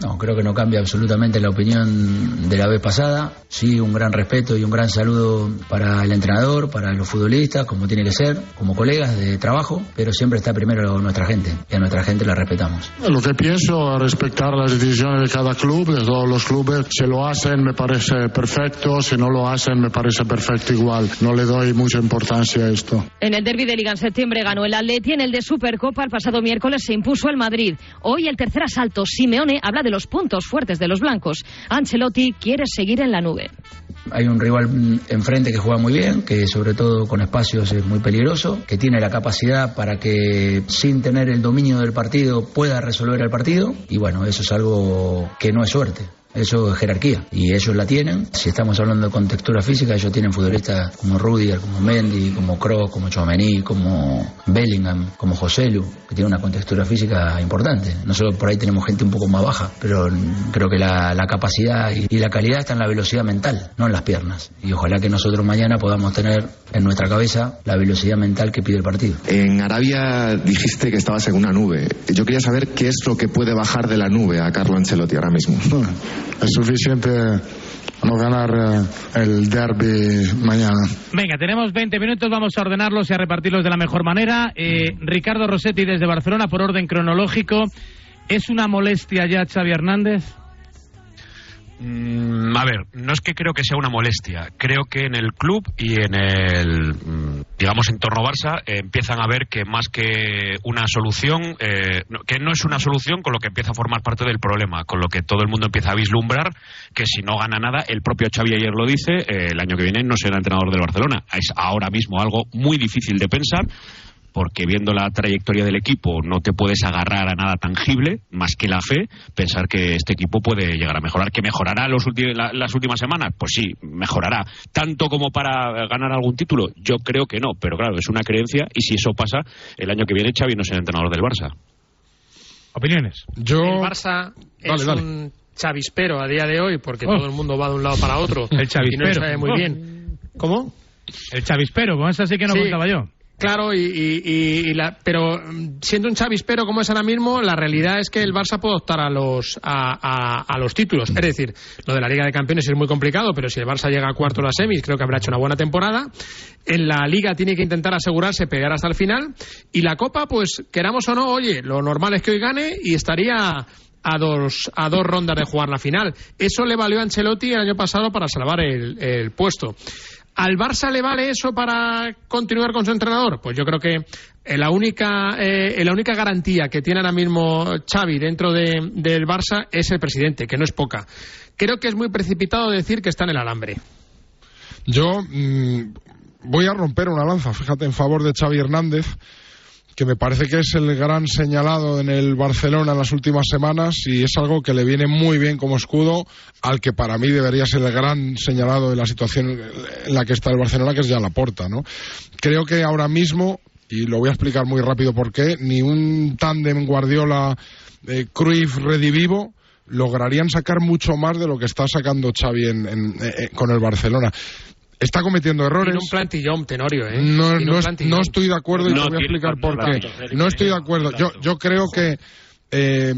No, creo que no cambia absolutamente la opinión de la vez pasada. Sí, un gran respeto y un gran saludo para el entrenador, para los futbolistas, como tiene que ser, como colegas de trabajo, pero siempre está primero nuestra gente y a nuestra gente la respetamos. Lo que pienso es respetar las decisiones de cada club, de todos los clubes. Si lo hacen me parece perfecto, si no lo hacen me parece perfecto igual. No le doy mucha importancia a esto. En el derby de Liga en septiembre ganó el Atleti, en el de Supercopa el pasado miércoles se impuso el Madrid. Hoy el tercer asalto, Simeone habla de de los puntos fuertes de los blancos. Ancelotti quiere seguir en la nube. Hay un rival enfrente que juega muy bien, que sobre todo con espacios es muy peligroso, que tiene la capacidad para que sin tener el dominio del partido pueda resolver el partido y bueno, eso es algo que no es suerte. Eso es jerarquía y ellos la tienen. Si estamos hablando con textura física, ellos tienen futbolistas como Rudiger, como Mendy, como Kroos, como Chouameni, como Bellingham, como Joselu, que tienen una contextura física importante. Nosotros por ahí tenemos gente un poco más baja, pero creo que la, capacidad y, la calidad está en la velocidad mental, no en las piernas. Y ojalá que nosotros mañana podamos tener en nuestra cabeza la velocidad mental que pide el partido. En Arabia dijiste que estabas en una nube. Yo quería saber qué es lo que puede bajar de la nube a Carlo Ancelotti ahora mismo. Es suficiente no ganar eh, el derby mañana. Venga, tenemos 20 minutos, vamos a ordenarlos y a repartirlos de la mejor manera. Eh, Ricardo Rossetti desde Barcelona, por orden cronológico. ¿Es una molestia ya Xavi Hernández? Mm, a ver, no es que creo que sea una molestia. Creo que en el club y en el, digamos, entorno Barça eh, empiezan a ver que más que una solución, eh, que no es una solución con lo que empieza a formar parte del problema, con lo que todo el mundo empieza a vislumbrar que si no gana nada, el propio Xavi ayer lo dice, eh, el año que viene no será entrenador del Barcelona. Es ahora mismo algo muy difícil de pensar porque viendo la trayectoria del equipo no te puedes agarrar a nada tangible más que la fe, pensar que este equipo puede llegar a mejorar. ¿Que mejorará los las últimas semanas? Pues sí, mejorará. ¿Tanto como para ganar algún título? Yo creo que no, pero claro, es una creencia y si eso pasa, el año que viene Xavi no será entrenador del Barça. ¿Opiniones? Yo... El Barça es un chavispero a día de hoy porque oh. todo el mundo va de un lado para otro. El chavispero. Y no sabe muy bien. ¿Cómo? El chavispero, con eso sí que no contaba yo. Claro, y, pero mm, siendo un chavispero como es ahora mismo, la realidad es que el Barça puede optar a los, a, los títulos. Es decir, lo de la Liga de Campeones es muy complicado, pero si el Barça llega a cuarto de las semis, creo que habrá hecho una buena temporada. En la Liga tiene que intentar asegurarse, pegar hasta el final. Y la Copa, pues queramos o no, oye, lo normal es que hoy gane y estaría a dos, a dos rondas de jugar la final. Eso le valió a Ancelotti el año pasado para salvar el, el puesto. ¿Al Barça le vale eso para continuar con su entrenador? Pues yo creo que eh, la única, eh, la única garantía que tiene ahora mismo Xavi dentro del Barça es el presidente, que no es poca. Creo que es muy precipitado decir que está en el alambre. Yo mm, voy a romper una lanza, fíjate, en favor de Xavi Hernández que me parece que es el gran señalado en el Barcelona en las últimas semanas y es algo que le viene muy bien como escudo al que para mí debería ser el gran señalado de la situación en la que está el Barcelona, que es ya la porta, ¿no? Creo que ahora mismo, y lo voy a explicar muy rápido por qué, ni un tándem Guardiola eh, Cruyff Redivivo lograrían sacar mucho más de lo que está sacando Xavi en, con el Barcelona está cometiendo errores. Tiene un plantillón, Tenorio, ¿eh? No, no, estoy de acuerdo y te voy a explicar por qué. No estoy de acuerdo. Yo, yo creo que Eh,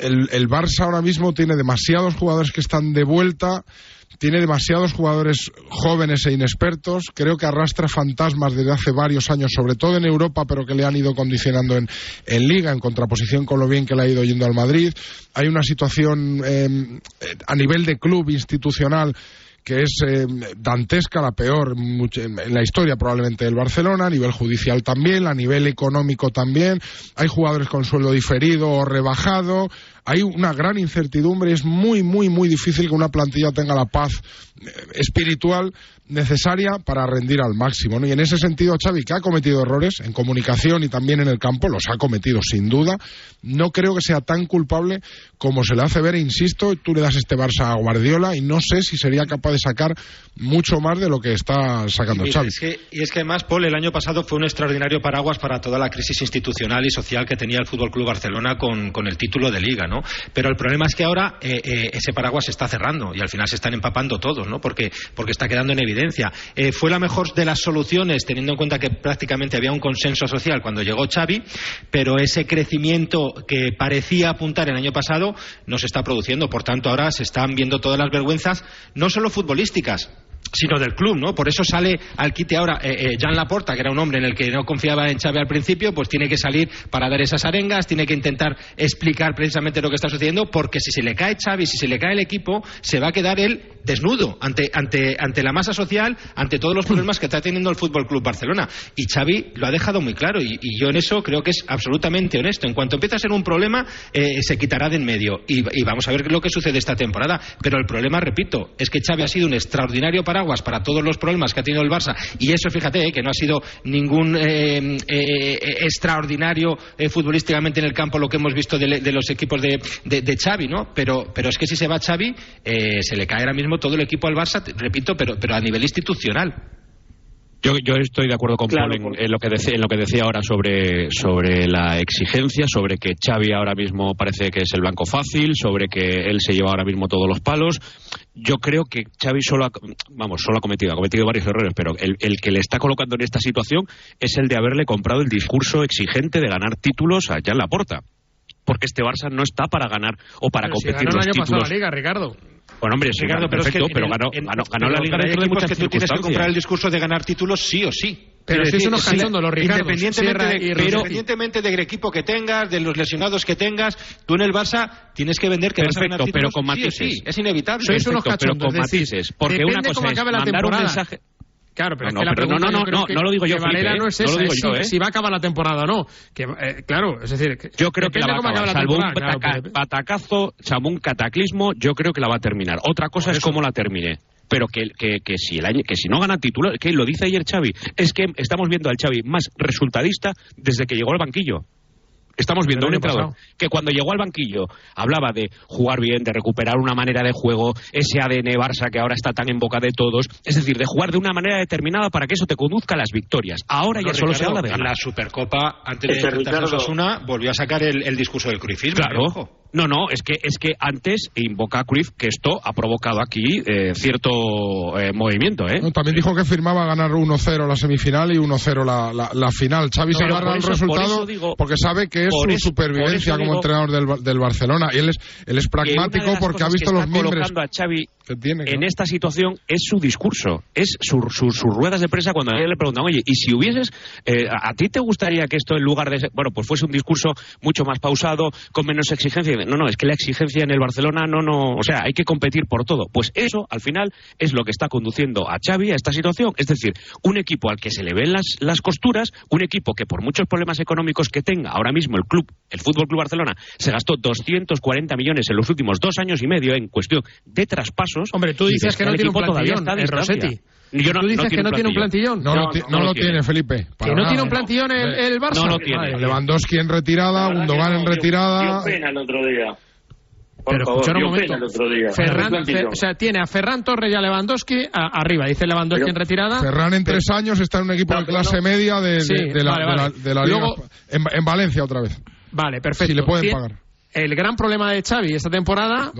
el, el Barça ahora mismo tiene demasiados jugadores que están de vuelta tiene demasiados jugadores jóvenes e inexpertos. Creo que arrastra fantasmas desde hace varios años, sobre todo en Europa, pero que le han ido condicionando en, en Liga, en contraposición con lo bien que le ha ido yendo al Madrid. Hay una situación eh, a nivel de club institucional que es eh, dantesca, la peor en la historia probablemente del Barcelona, a nivel judicial también, a nivel económico también. Hay jugadores con sueldo diferido o rebajado, hay una gran incertidumbre, es muy, muy, muy difícil que una plantilla tenga la paz eh, espiritual necesaria para rendir al máximo. Y en ese sentido, Xavi, que ha cometido errores en comunicación y también en el campo, los ha cometido sin duda, no creo que sea tan culpable como se le hace ver, insisto, tú le das este Barça a Guardiola y no sé si sería capaz de sacar mucho más de lo que está sacando y, Xavi. Es que, y es que además, Paul, el año pasado fue un extraordinario paraguas para toda la crisis institucional y social que tenía el Fútbol Club Barcelona con, con el título de Liga, Pero el problema es que ahora eh, eh, ese paraguas se está cerrando y al final se están empapando todos, ¿no? Porque, porque está quedando en evidencia. Eh, fue la mejor de las soluciones, teniendo en cuenta que prácticamente había un consenso social cuando llegó Xavi, pero ese crecimiento que parecía apuntar el año pasado no se está produciendo. Por tanto, ahora se están viendo todas las vergüenzas, no solo futbolísticas, sino del club, ¿no? Por eso sale al quite ahora eh, eh, Laporta, que era un hombre en el que no confiaba en Xavi al principio, pues tiene que salir para dar esas arengas, tiene que intentar explicar precisamente lo que está sucediendo, porque si se le cae Xavi, si se le cae el equipo, se va a quedar él desnudo ante, ante, ante la masa social, ante todos los problemas que está teniendo el Fútbol Club Barcelona. Y Xavi lo ha dejado muy claro, y, yo en eso creo que es absolutamente honesto. En cuanto empieza a ser un problema, eh, se quitará de en medio. Y, y vamos a ver lo que sucede esta temporada. Pero el problema, repito, es que Xavi ha sido un extraordinario paraguas para todos los problemas que ha tenido el Barça y eso fíjate eh, que no ha sido ningún eh, eh, extraordinario futbolísticamente en el campo lo que hemos visto de, de los equipos de, de, de, Xavi ¿no? pero, pero es que si se va Xavi se le cae ahora mismo todo el equipo al Barça repito pero, pero a nivel institucional yo, yo, estoy de acuerdo con claro, Paul en, en, lo que decía, en lo que decía ahora sobre, sobre la exigencia, sobre que Xavi ahora mismo parece que es el blanco fácil, sobre que él se lleva ahora mismo todos los palos. Yo creo que Xavi solo ha, vamos, solo ha cometido, ha cometido varios errores, pero el, el que le está colocando en esta situación es el de haberle comprado el discurso exigente de ganar títulos a Jan Laporta. Porque este Barça no está para ganar o para pero competir si ganó los el año títulos. pasado la Liga, Ricardo. Bueno, hombre, sí, Ricardo, pero, perfecto, es que pero ganó, en, ganó, ganó pero, la Liga pero de equipos muchas que tú tienes que comprar el discurso de ganar títulos sí o sí. Pero Es si es unos sí, cachondos, Ricardo. Independientemente, Sierra de, y pero, independientemente del equipo que tengas, de los lesionados que tengas, tú en el Barça tienes que vender que vas a Perfecto, ganar pero títulos con sí o matices. sí. Es inevitable. Sois unos Perfecto, pero cachondos, con matices. Porque depende una cosa cómo es acabe la mandar un temporada. mensaje. Claro, pero No, es que no, la no, pregunta no, no, que- no lo digo yo, Felipe, no ¿eh? es No lo esa, digo es yo, si, ¿eh? si va a acabar la temporada o no. Que, eh, claro, es decir, que Yo creo que la va a acabar. la Salvo un temporada, claro, pataca- pero- batacazo, salvo un cataclismo, yo creo que la va a terminar. Otra cosa Por es eso. cómo la termine. Pero que, que, que si el año, que si no gana título, que lo dice ayer Xavi, es que estamos viendo al Xavi más resultadista desde que llegó al banquillo. Estamos viendo un entrenador pasado. que cuando llegó al banquillo hablaba de jugar bien, de recuperar una manera de juego, ese ADN Barça que ahora está tan en boca de todos, es decir, de jugar de una manera determinada para que eso te conduzca a las victorias. Ahora No, ya solo se habla de en ganar. la Supercopa, antes de enfrentarse a. Osasuna, volvió a sacar el, el discurso del cruifismo. Claro. No, no, es que, es que antes invoca a Cruyff que esto ha provocado aquí eh, cierto eh, movimiento, ¿eh? No, También dijo que firmaba ganar 1-0 la semifinal y 1-0 la, la, la final. Xavi se agarra por al eso- por resultado digo- porque sabe que es su eso- supervivencia como digo- entrenador del, del Barcelona. Y él es, él es pragmático porque ha visto que los miembros a Xavi que tiene. en esta situación es su discurso, es su- su- sus ruedas de prensa cuando a él le preguntan, oye, y si hubieses, eh, a, ti te gustaría que esto en lugar de, bueno, pues fuese un discurso mucho más pausado, con menos exigencia? No, no, es que la exigencia en el Barcelona no, no, o sea, hay que competir por todo. Pues eso, al final, es lo que está conduciendo a Xavi a esta situación. Es decir, un equipo al que se le ven las, las costuras, un equipo que por muchos problemas económicos que tenga ahora mismo el club, el Fútbol Club Barcelona, se gastó 240 millones en los últimos dos años y medio en cuestión de traspasos. Hombre, tú dices que no tiene un equipo todavía plantillón, está a distancia. Rossetti. Yo no- Tú dices no que no tiene un plantillón. No, lo, ti- no lo tiene, Felipe. para Que no nada. tiene un plantillón el, el Barça. No lo tiene. Lewandowski en retirada, Gundogan en retirada. Dio pena el otro día. Por Pero favor, escuchar un dio momento. pena el otro día. Ferran, El plantillón. Fe- o sea, tiene a Ferran Torres y a Lewandowski a- arriba. Dice Lewandowski Pero- en retirada. Ferran en tres años está en un equipo No, de clase no. media de, de- Sí, de la, vale, de la- vale. de la Liga en, en Valencia otra vez. Vale, perfecto. Si le pueden pagar. El gran problema de Xavi esta temporada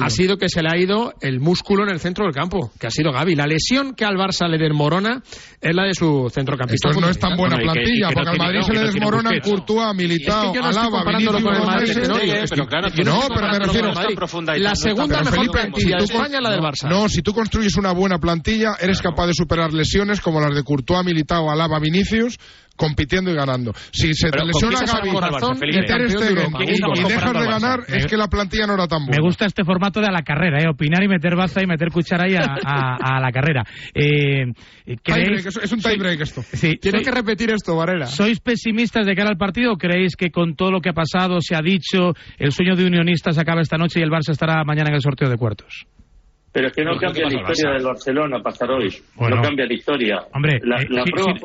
ha sido que se le ha ido el músculo en el centro del campo, que ha sido Gaby. La lesión que al Barça le desmorona es la de su centrocampista. Esto no es tan buena plantilla, porque al Madrid se le desmorona Courtois, Militao, Alaba, Vinicius, con el Madrid, pero claro, no, pero me refiero la segunda mejor plantilla de España es la del Barça. No, si tú construyes una buena plantilla, eres capaz de superar lesiones como las de Courtois, Militao, Alaba, Vinicius compitiendo y ganando. Si se te lesiona Gaby, corazón, y dejas de ganar, es que la plantilla no era tan buena. Me gusta este formato de a la carrera, ¿eh? opinar y meter baza y meter cuchara ahí a, a, la carrera. Eh, ¿creéis... es un tiebreak esto. Sí, Tienes que repetir esto, Varela. ¿Sois pesimistas de cara al partido o creéis que con todo lo que ha pasado, se ha dicho, el sueño de unionistas acaba esta noche y el Barça estará mañana en el sorteo de cuartos? Pero es que no cambia la historia del Barcelona pasar hoy. no cambia la historia. Hombre, la, eh,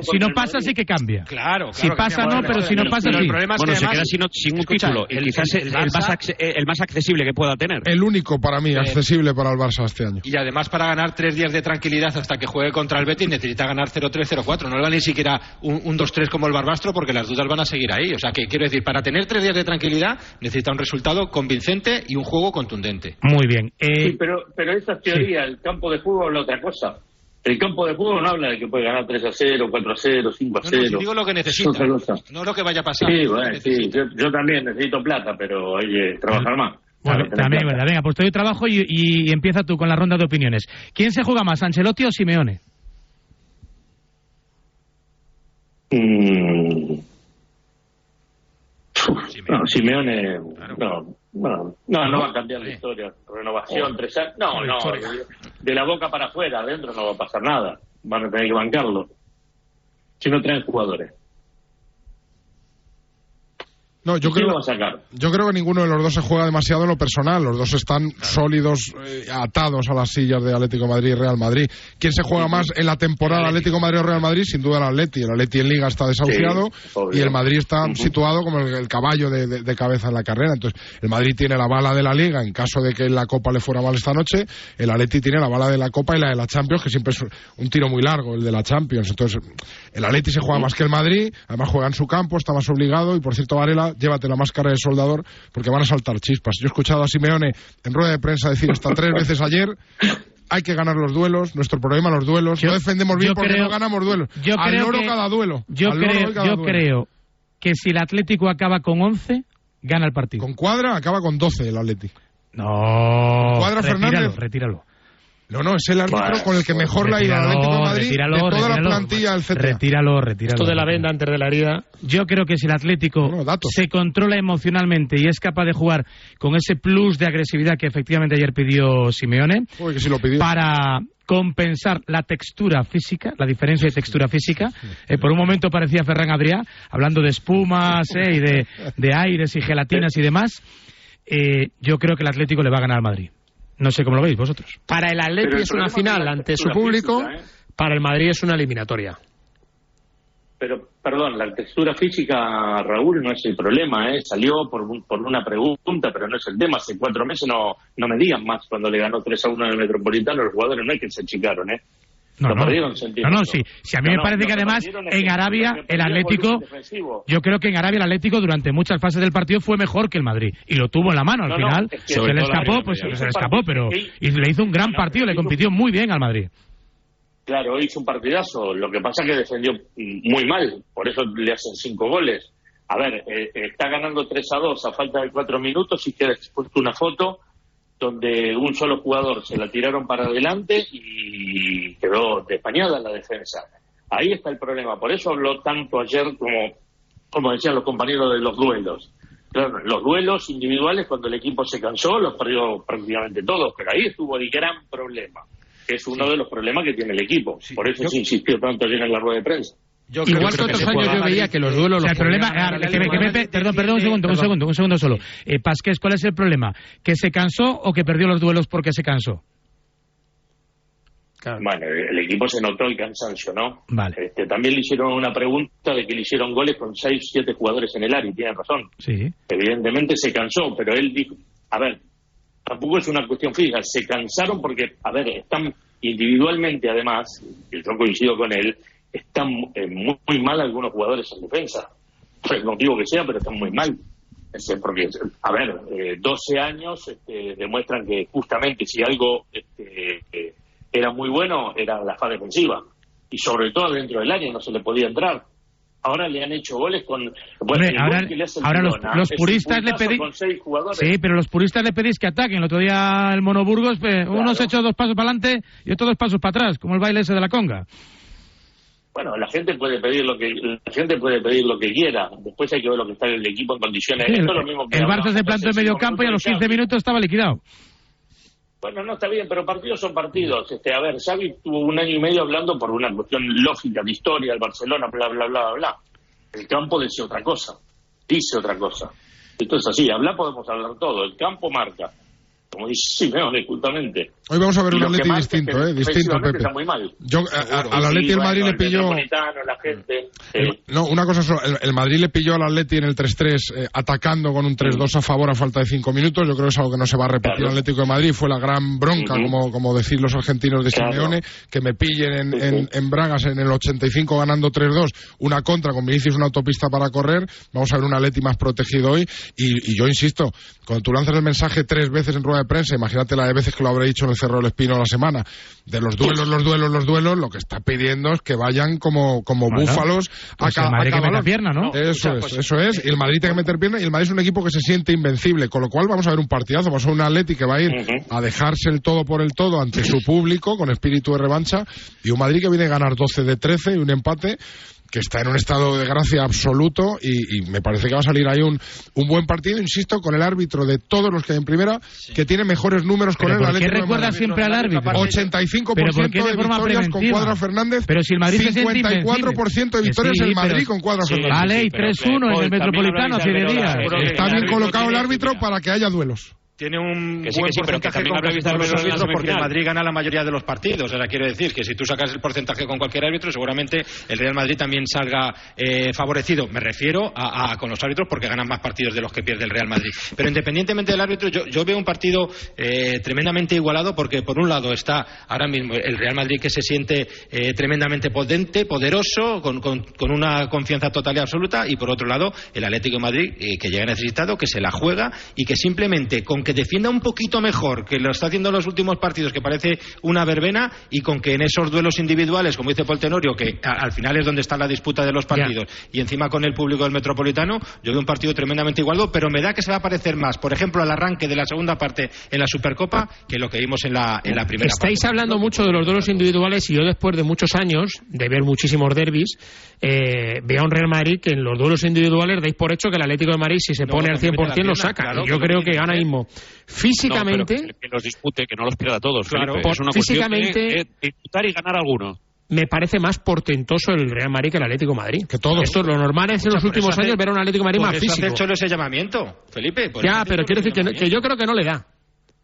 si, no pasa, sí que cambia. Claro, Si pasa, no, pero si no pasa, sí. El problema es que se queda sin, un título. El, quizás el, más, el, más, accesible que pueda tener. El único para mí accesible para el Barça este año. Y además, para ganar tres días de tranquilidad hasta que juegue contra el Betis, necesita ganar 0-3, 0-4. No le va ni siquiera un, un 2-3 como el Barbastro, porque las dudas van a seguir ahí. O sea, que quiero decir, para tener tres días de tranquilidad, necesita un resultado convincente y un juego contundente. Muy bien. Eh, sí, pero, pero esa teoría, el campo de fútbol habla otra cosa. El campo de fútbol no habla de que puede ganar 3 a 0, 4 a 0, 5 a 0. No, no, digo lo que necesita, no lo que vaya a pasar. Sí, bueno, sí yo, también necesito plata, pero hay que trabajar más. Bueno, también, verdad. Venga, pues te doy trabajo y, y, empieza tú con la ronda de opiniones. ¿Quién se juega más, Ancelotti o Simeone? Mm. No, Simeone, no, no, no, va a cambiar la historia. Renovación, tres No, no, de la boca para afuera, adentro no va a pasar nada. Van a tener que bancarlo. Si no traen jugadores. No, yo creo, yo creo que ninguno de los dos se juega demasiado en lo personal. Los dos están sólidos, eh, atados a las sillas de Atlético Madrid y Real Madrid. ¿Quién se juega más en la temporada Atlético Madrid o Real Madrid? Sin duda el Atleti. El Atleti en Liga está desahuciado y el Madrid está situado como el, caballo de, cabeza en la carrera. Entonces, el Madrid tiene la bala de la Liga en caso de que la Copa le fuera mal esta noche. El Atleti tiene la bala de la Copa y la de la Champions, que siempre es un tiro muy largo, el de la Champions. Entonces, el Atleti se juega más que el Madrid, además juega en su campo, está más obligado y, por cierto, Varela llévate la máscara de soldador porque van a saltar chispas. Yo he escuchado a Simeone en rueda de prensa decir hasta tres veces ayer hay que ganar los duelos, nuestro problema los duelos, no defendemos bien porque no ganamos duelos. Yo Al creo loro cada duelo. Yo, creo, yo creo que si el Atlético acaba con 11, gana el partido. Con cuadra acaba con 12 el Atlético. No. Cuadra retíralo, Fernández. Retíralo. No, no, es el árbitro con el que mejor la ha ido al Atlético de Madrid retíralo, de toda retíralo, la plantilla CTA. Retíralo, retíralo. Esto de la venda antes de la herida. Yo creo que si el Atlético se controla emocionalmente y es capaz de jugar con ese plus de agresividad que efectivamente ayer pidió Simeone, Uy, que sí lo pidió. para compensar la textura física, la diferencia de textura física. Eh, por un momento parecía Ferran Adrià, hablando de espumas eh, y de, de, aires y gelatinas y demás. Eh, yo creo que el Atlético le va a ganar al Madrid. No sé cómo lo veis vosotros. Para el Atleti es una final ante su público, ¿eh? para el Madrid es una eliminatoria. Pero, perdón, la textura física, Raúl, no es el problema, ¿eh? Salió por, por una pregunta, pero no es el tema. Hace cuatro meses no, no me digan más cuando le ganó 3 a 1 en el Metropolitano, los jugadores no es que se achicaron, ¿eh? No, no, no, sí. Si a mí me parece que además en Arabia el Atlético, yo creo que en Arabia el Atlético durante muchas fases del partido fue mejor que el Madrid y lo tuvo en la mano. Al final se le escapó, pues se le escapó, pero y le hizo un gran partido, le compitió muy bien al Madrid. Claro, hizo un partidazo. Lo que pasa es que defendió muy mal, por eso le hacen cinco goles. A ver, eh, está ganando 3 a 2 a falta de cuatro minutos y queda expuesto una foto donde un solo jugador se la tiraron para adelante y quedó despañada la defensa. Ahí está el problema. Por eso habló tanto ayer como, como decían los compañeros de los duelos. Claro, los duelos individuales, cuando el equipo se cansó, los perdió prácticamente todos, pero ahí estuvo el gran problema, es uno de los problemas que tiene el equipo. Por eso se insistió tanto ayer en la rueda de prensa. Igual que otros años yo veía que los duelos... el problema... perdón, perdón, un segundo, un segundo, un segundo solo. Eh, Pasqués, ¿cuál es el problema? ¿Que se cansó o que perdió los duelos porque se cansó? Bueno, el equipo se notó el cansancio, ¿no? Vale. Este, también le hicieron una pregunta de que le hicieron goles con 6, 7 jugadores en el área, y tiene razón. Sí. Evidentemente se cansó, pero él dijo, a ver, tampoco es una cuestión fija, se cansaron porque, a ver, están individualmente además, y yo coincido con él, están eh, muy, mal algunos jugadores en defensa. Por el motivo que sea, pero están muy mal. Este, porque, a ver, eh, 12 años este, demuestran que justamente si algo este, eh, era muy bueno era la fase defensiva. Y sobre todo dentro del área no se le podía entrar. Ahora le han hecho goles con. Bueno, Hombre, ahora gol que le hace el ahora los, Girona puristas le pedís. con seis jugadores. Sí, pero los puristas le pedís que ataquen. El otro día el Monoburgos, eh, uno se echó dos pasos para adelante y otro dos pasos para atrás, como el baile ese de la conga. Bueno, la gente puede pedir lo que la gente puede pedir lo que quiera. Después hay que ver lo que está el equipo en condiciones. Sí, Esto el, es lo mismo que el Barça se plantó en medio campo y a los minutos 15 de minutos estaba liquidado. Bueno, no está bien, pero partidos son partidos. Este, a ver, Xavi tuvo un año y medio hablando por una cuestión lógica de historia del Barcelona, bla, bla, bla, bla, bla. El campo dice otra cosa, dice otra cosa. Esto es así, hablar podemos hablar todo, el campo marca. Simeone, justamente. Hoy vamos a ver un Atleti distinto, que ¿eh? Distinto, Pepe. Está muy mal. Yo, a- al Atleti el Madrid bueno, le pilló... La gente. eh, No, una cosa solo, el, el Madrid le pilló al Atleti en el 3-3 eh, atacando con un 3-2 a favor a falta de 5 minutos. Yo creo que es algo que no se va a repetir en el Atlético de Madrid. Fue la gran bronca, Ujú. como, como decir los argentinos de Claro. Simeone, que me pillen en, en- en Bragas en el 85 ganando 3-2, una contra con Vinicius, una autopista para correr. Vamos a ver un Atleti más protegido hoy. Y, y yo insisto, cuando tú lanzas el mensaje tres veces en rueda de prensa, imagínate la de veces que lo habré dicho en el Cerro del Espino la semana, de los duelos, los duelos, los duelos, lo que está pidiendo es que vayan como, como Bueno, búfalos pues a, ca- el Madrid a que meta pierna, ¿no? Eso es, eso es. Y el Madrid tiene que meter pierna y el Madrid es un equipo que se siente invencible, con lo cual vamos a ver un partidazo. Vamos a ver un Atleti que va a ir a dejarse el todo por el todo ante su público con espíritu de revancha y un Madrid que viene a ganar 12 de 13 y un empate que está en un estado de gracia absoluto y, y me parece que va a salir ahí un, un buen partido, insisto, con el árbitro de todos los que hay en primera, que tiene mejores números con ¿Pero el por qué Madrid. siempre al árbitro? 85% ¿Pero por qué de de forma victorias con preventiva? Cuadra Fernández, Pero si el Madrid se siente 54% de victorias sí, en Madrid con Cuadra Sí, Fernández. Vale, y 3-1 en el Metropolitano hace de días. Está bien colocado el árbitro para que haya duelos. Tiene un Que sí, buen que sí, pero que porcentaje también con casi todos los árbitros porque el. Madrid gana la mayoría de los partidos. O sea, quiero decir que si tú sacas el porcentaje con cualquier árbitro, seguramente el Real Madrid también salga eh, favorecido. Me refiero a, a- con los árbitros porque ganan más partidos de los que pierde el Real Madrid. Pero independientemente del árbitro, yo, yo veo un partido eh, tremendamente igualado porque por un lado está ahora mismo el Real Madrid que se siente eh, tremendamente potente, poderoso, con, con- con una confianza total y absoluta, y por otro lado el Atlético de Madrid eh, que llega necesitado, que se la juega y que simplemente con que defienda un poquito mejor, que lo está haciendo en los últimos partidos, que parece una verbena, y con que en esos duelos individuales, como dice Paul Tenorio, que a- al final es donde está la disputa de los partidos, y encima con el público del Metropolitano, yo veo un partido tremendamente igualado, pero me da que se va a parecer más, por ejemplo, al arranque de la segunda parte en la Supercopa, que lo que vimos en la, en la primera Estáis hablando mucho de los duelos individuales y yo después de muchos años de ver muchísimos derbis, eh, veo a un Real Madrid que en los duelos individuales dais por hecho que el Atlético de Madrid si se No, pone al porque mete 100% la lo saca. claro, yo creo que ahora hacer. No, físicamente pero que, los dispute, que no los pierda todos. Claro, Felipe. es una cuestión físicamente- de, de disputar y ganar alguno. me parece más portentoso el Real Madrid que el Atlético de Madrid. Que todos. Esto es lo normal es en los últimos hace- años ver a un Atlético de Madrid más físico. Cholo ese llamamiento, Felipe. Ya, pero quiero decir que, que yo creo que no le da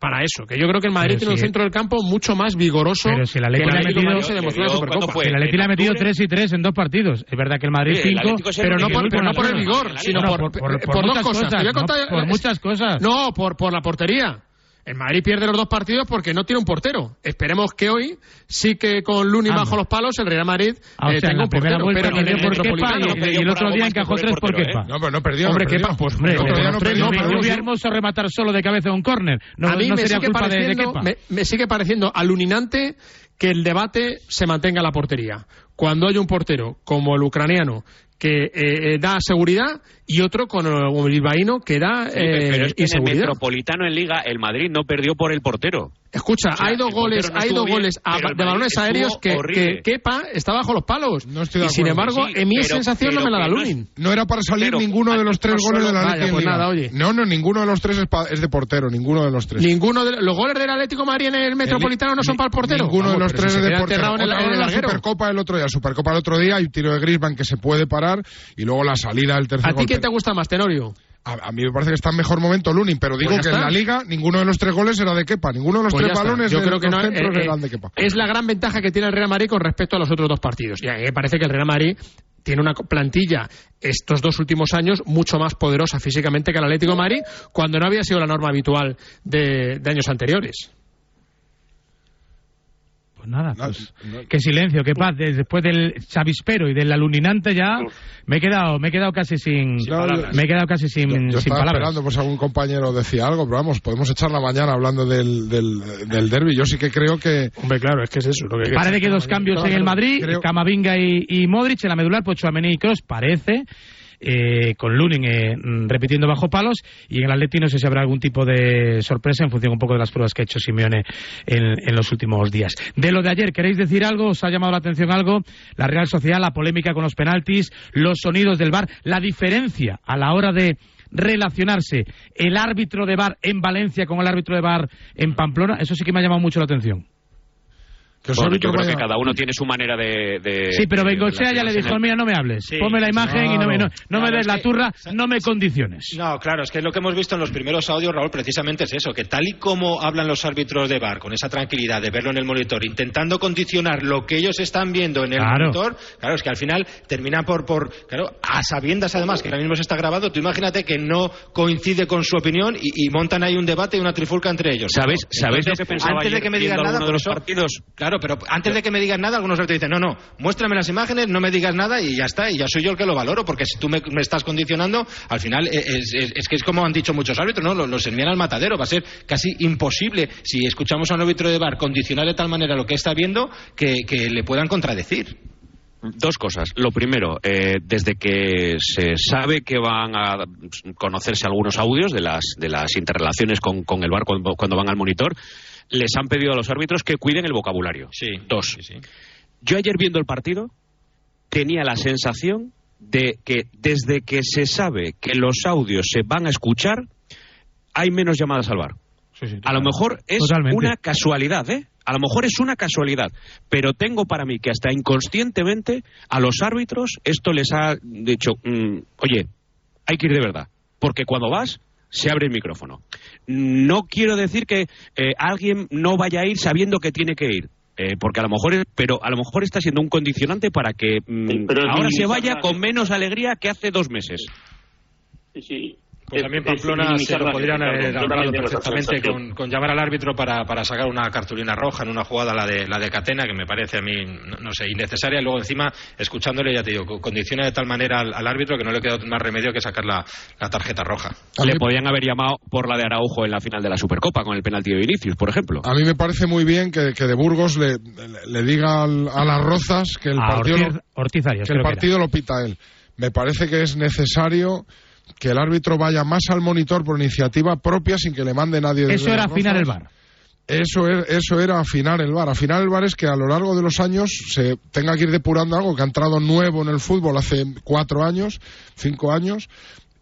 para eso. Que yo creo que el Madrid Pero tiene un centro del campo mucho más vigoroso Pero si el que Atlético el metido- se demostró en la ¿Cuándo Supercopa. fue? El Atleti le ha en metido octubre. 3 y 3 en dos partidos. Es verdad que el Madrid Sí, el 5, Atlético es el Pero no, por, que pero no por el vigor, sino No, por, por- por- por por dos muchas cosas. Te voy a cosas, contar- no, por muchas cosas. No, por, por la portería. El Madrid pierde los dos partidos porque no tiene un portero. Esperemos que hoy sí que con Luni bajo los palos el Real Madrid Ah, o eh, sea, tenga un portero. Pero el Metropolitano. y, y el otro día encajó 3 por Kepa. No, pero no perdió. Hombre, Kepa, pues, Hombre, otro día no perdió, vi no- hermoso rematar solo de cabeza un córner. No, a mí no me sería sigue, culpa de, Kepa. me, me sigue pareciendo aluninante que el debate se mantenga en la portería. Cuando hay un portero como el ucraniano que eh, eh, da seguridad y otro con el, el bilbaíno que da eh, pero es que en el. Metropolitano en Liga el Madrid no perdió por el portero. Escucha, O sea, hay dos el goles, no hay dos bien, goles a- el de balones aéreos que, que. Kepa está bajo los palos. No estoy de y sin embargo, Sí, en mi pero- sensación no me la da que no es- Lunin. No era para salir Pero ninguno de los tres no goles del en pues Liga. nada, oye. No, no, ninguno de los tres es, pa- es de portero, ninguno de los tres. Ninguno de los goles del Atlético Madrid en el Metropolitano no son para el portero. Ninguno de los tres es de portero. en el, el la. Supercopa del otro día. Supercopa del otro día hay un tiro de Griezmann que se puede parar y luego la salida del tercer ¿A ti quién te gusta más, Tenorio? A, a mí me parece que está en mejor momento Lunin, pero digo Pues que en la Liga ninguno de los tres goles era de Kepa, ninguno de los Pues tres balones Yo de creo que los no, centros eh, eh, eran de Kepa. es la gran ventaja que tiene el Real Madrid con respecto a los otros dos partidos. Y a mí me parece que el Real Madrid tiene una plantilla estos dos últimos años mucho más poderosa físicamente que el Atlético de Madrid cuando no había sido la norma habitual de, de años anteriores. Pues nada, pues, qué silencio, qué paz. Después del chavispero y del aluninante ya me he quedado, me he quedado casi sin, me he quedado casi sin, yo, sin estaba palabras. esperando, pues algún compañero decía algo, pero vamos, podemos echar la mañana hablando del, del, del derby. Yo sí que creo que... Hombre, claro, es que es eso. Lo que Parece que dos cambios en el Madrid, Creo- Camavinga y, y Modric, en la medular, pues Chouameni y Kroos, parece, eh, con Lunin eh, repitiendo bajo palos, y en el Atleti no sé si habrá algún tipo de sorpresa en función un poco de las pruebas que ha hecho Simeone en, en los últimos días. De lo de ayer, ¿queréis decir algo? ¿Os ha llamado la atención algo? La Real Sociedad, la polémica con los penaltis, los sonidos del bar, la diferencia a la hora de relacionarse el árbitro de bar en Valencia con el árbitro de bar en Pamplona, eso sí que me ha llamado mucho la atención. Bueno, yo creo que cada uno tiene su manera de. de- Sí, pero Bengochea ya le dijo, el- mira, no me hables, Sí, ponme la imagen y no me, no, no me des es la que- turra, no me condiciones. No, claro, es que lo que hemos visto en los primeros audios, Raúl, precisamente es eso, que tal y como hablan los árbitros de bar, con esa tranquilidad de verlo en el monitor, intentando condicionar lo que ellos están viendo en el Claro. monitor, claro, es que al final termina por, por, claro, a sabiendas además que ahora mismo se está grabado, tú imagínate que no coincide con su opinión y, y montan ahí un debate y una trifulca entre ellos. ¿Sabéis- ¿no? sabéis lo Entonces, que pensaba Antes de que me digan nada, de los eso- Claro, pero antes de que me digan nada, algunos árbitros dicen, no, no, muéstrame las imágenes, no me digas nada y ya está, y ya soy yo el que lo valoro, porque si tú me, me estás condicionando, al final eh, es, es- es que es como han dicho muchos árbitros, ¿no? Los, los envían al matadero, va a ser casi imposible si escuchamos a un árbitro de bar condicionar de tal manera lo que está viendo que, que le puedan contradecir. Dos cosas. Lo primero, eh, desde que se sabe que van a conocerse algunos audios de las, de las interrelaciones con, con el bar cuando, cuando van al monitor, les han pedido a los árbitros que cuiden el vocabulario. Dos. Yo ayer viendo el partido tenía la sensación de que desde que se sabe que los audios se van a escuchar, hay menos llamadas al bar. A lo mejor es Totalmente. una casualidad, ¿eh? A lo mejor es una casualidad, pero tengo para mí que hasta inconscientemente a los árbitros esto les ha dicho, mm, oye, hay que ir de verdad, porque cuando vas se abre el micrófono. No quiero decir que eh, alguien no vaya a ir sabiendo que tiene que ir. eh, porque a lo mejor, pero a lo mejor está siendo un condicionante para que mm, ahora se vaya con menos alegría que hace dos meses. Sí, sí. Pues Es- también es Pamplona se lo podrían haber yo hablado perfectamente con, con llamar al árbitro para, para sacar una cartulina roja en una jugada, la de, la de Catena, que me parece a mí, no, no sé, innecesaria. Y luego encima, escuchándole, ya te digo, co- condiciona de tal manera al, al árbitro que no le queda más remedio que sacar la, la tarjeta roja. Le podían haber llamado por la de Araujo en la final de la Supercopa con el penalti de Vinicius, por ejemplo. A mí me parece muy bien que, que de Burgos le, le- le diga al- a las rozas que el A partido, Ortiz- Arias, que el que partido lo pita él. Me parece que es necesario que el árbitro vaya más al monitor por iniciativa propia sin que le mande nadie. desde Eso era afinar el bar. Eso eso era afinar el bar. Afinar el bar es que a lo largo de los años se tenga que ir depurando algo que ha entrado nuevo en el fútbol hace cuatro años, cinco años,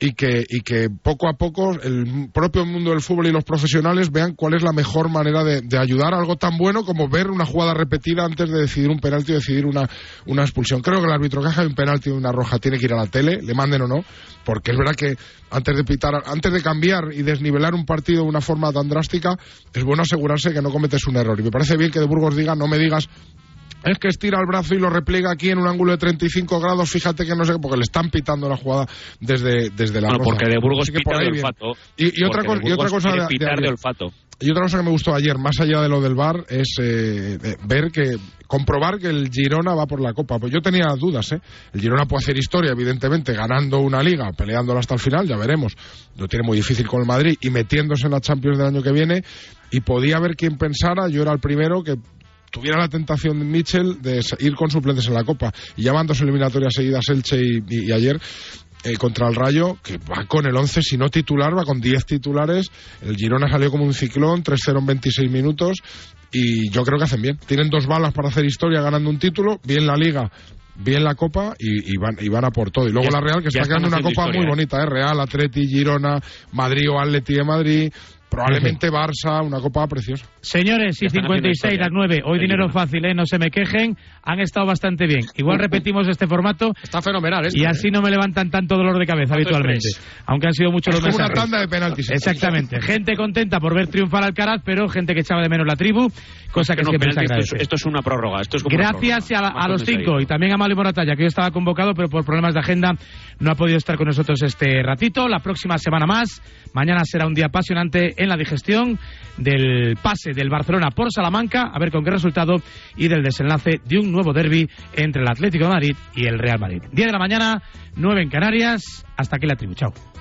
y que, y que poco a poco el propio mundo del fútbol y los profesionales vean cuál es la mejor manera de, de ayudar a algo tan bueno como ver una jugada repetida antes de decidir un penalti o decidir una, una expulsión. Creo que el árbitro que haga un penalti o una roja tiene que ir a la tele, le manden o no, porque es verdad que antes de pitar, antes de cambiar y desnivelar un partido de una forma tan drástica, es bueno asegurarse que no cometes un error. Y me parece bien que de Burgos diga, no me digas es que estira el brazo y lo repliega aquí en un ángulo de 35 grados, fíjate que no sé, porque le están pitando la jugada desde, desde la Bueno, roza. porque de Burgos que por pita ahí de olfato. Y, y otra de y otra cosa de- olfato. Y otra cosa que me gustó ayer, más allá de lo del bar, es eh, ver que comprobar que el Girona va por la Copa. Pues yo tenía dudas, ¿eh? El Girona puede hacer historia, evidentemente, ganando una liga, peleándola hasta el final, ya veremos. Lo tiene muy difícil con el Madrid y metiéndose en la Champions del año que viene. Y podía haber quien pensara, yo era el primero que tuviera la tentación de Mitchell de ir con suplentes en la Copa. Y ya van dos eliminatorias seguidas, Elche y, y- y ayer. eh, contra el Rayo, que va con el 11, si no titular, va con 10 titulares. El Girona salió como un ciclón, 3-0 en 26 minutos. Y yo creo que hacen bien. Tienen dos balas para hacer historia ganando un título, bien la Liga, bien la Copa y, y van, y van a por todo. Y luego Ya- la Real, que está creando una Copa historia, muy ¿eh? bonita, ¿eh? Real, Atleti, Girona, Madrid o Atleti de Madrid. Probablemente Barça, una Copa preciosa. Señores, y Ya están haciendo 56, historia. las 9. Hoy dinero fácil, ¿eh? No se me quejen. Han estado bastante bien. Igual repetimos este formato. Está fenomenal esto, Y ¿eh? así no me levantan tanto dolor de cabeza habitualmente. Aunque han sido muchos Es los como una mensajes. tanda de penaltis. Exactamente. Gente contenta por ver triunfar al Alcaraz, pero gente que echaba de menos la tribu, cosa que no, se penalti, esto, es, esto es una prórroga. Esto es como una Gracias a, prórroga. a Más los cinco y también a Mali Moratalla, que hoy estaba convocado, pero por problemas de agenda no ha podido estar con nosotros este ratito. La próxima semana más. Mañana será un día apasionante en la digestión del pase del Barcelona por Salamanca, a ver con qué resultado, y del desenlace de un nuevo derby entre el Atlético de Madrid y el Real Madrid. 10 de la mañana, 9 en Canarias. Hasta aquí la tribu. Chao.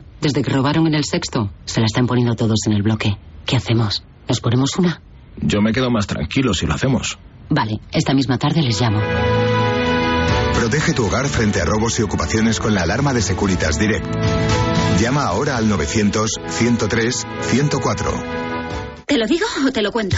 desde que robaron en el sexto, se la están poniendo todos en el bloque. ¿Qué hacemos? ¿Nos ponemos una? Yo me quedo más tranquilo si lo hacemos. Vale, esta misma tarde les llamo. Protege tu hogar frente a robos y ocupaciones con la alarma de Securitas Direct. Llama ahora al 900-103-104. ¿Te lo digo o te lo cuento?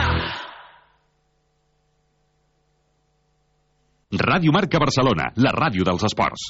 Ràdio Marca Barcelona, la ràdio dels esports.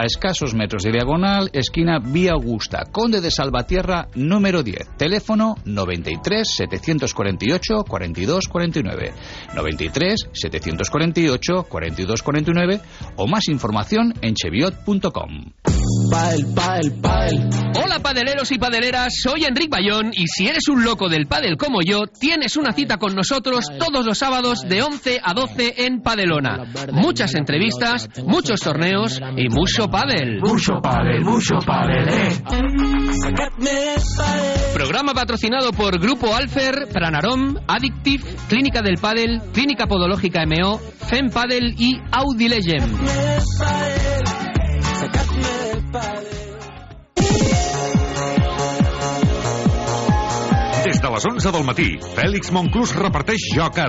a escasos metros de diagonal, esquina Vía Augusta, Conde de Salvatierra, número 10. Teléfono 93 748 42 49. 93 748 42 49 o más información en cheviot.com. Hola padeleros y padeleras, soy Enric Bayón y si eres un loco del pádel como yo, tienes una cita con nosotros todos los sábados de 11 a 12 en Padelona. Muchas entrevistas, muchos torneos y mucho pádel. Mucho pádel, mucho pádel, eh. Programa patrocinado por Grupo Alfer, Pranarom, Addictive, Clínica del Padel, Clínica Podológica MO, Fem Padel y Audi Legend. Des de les 11 del matí, Fèlix Monclús reparteix joc a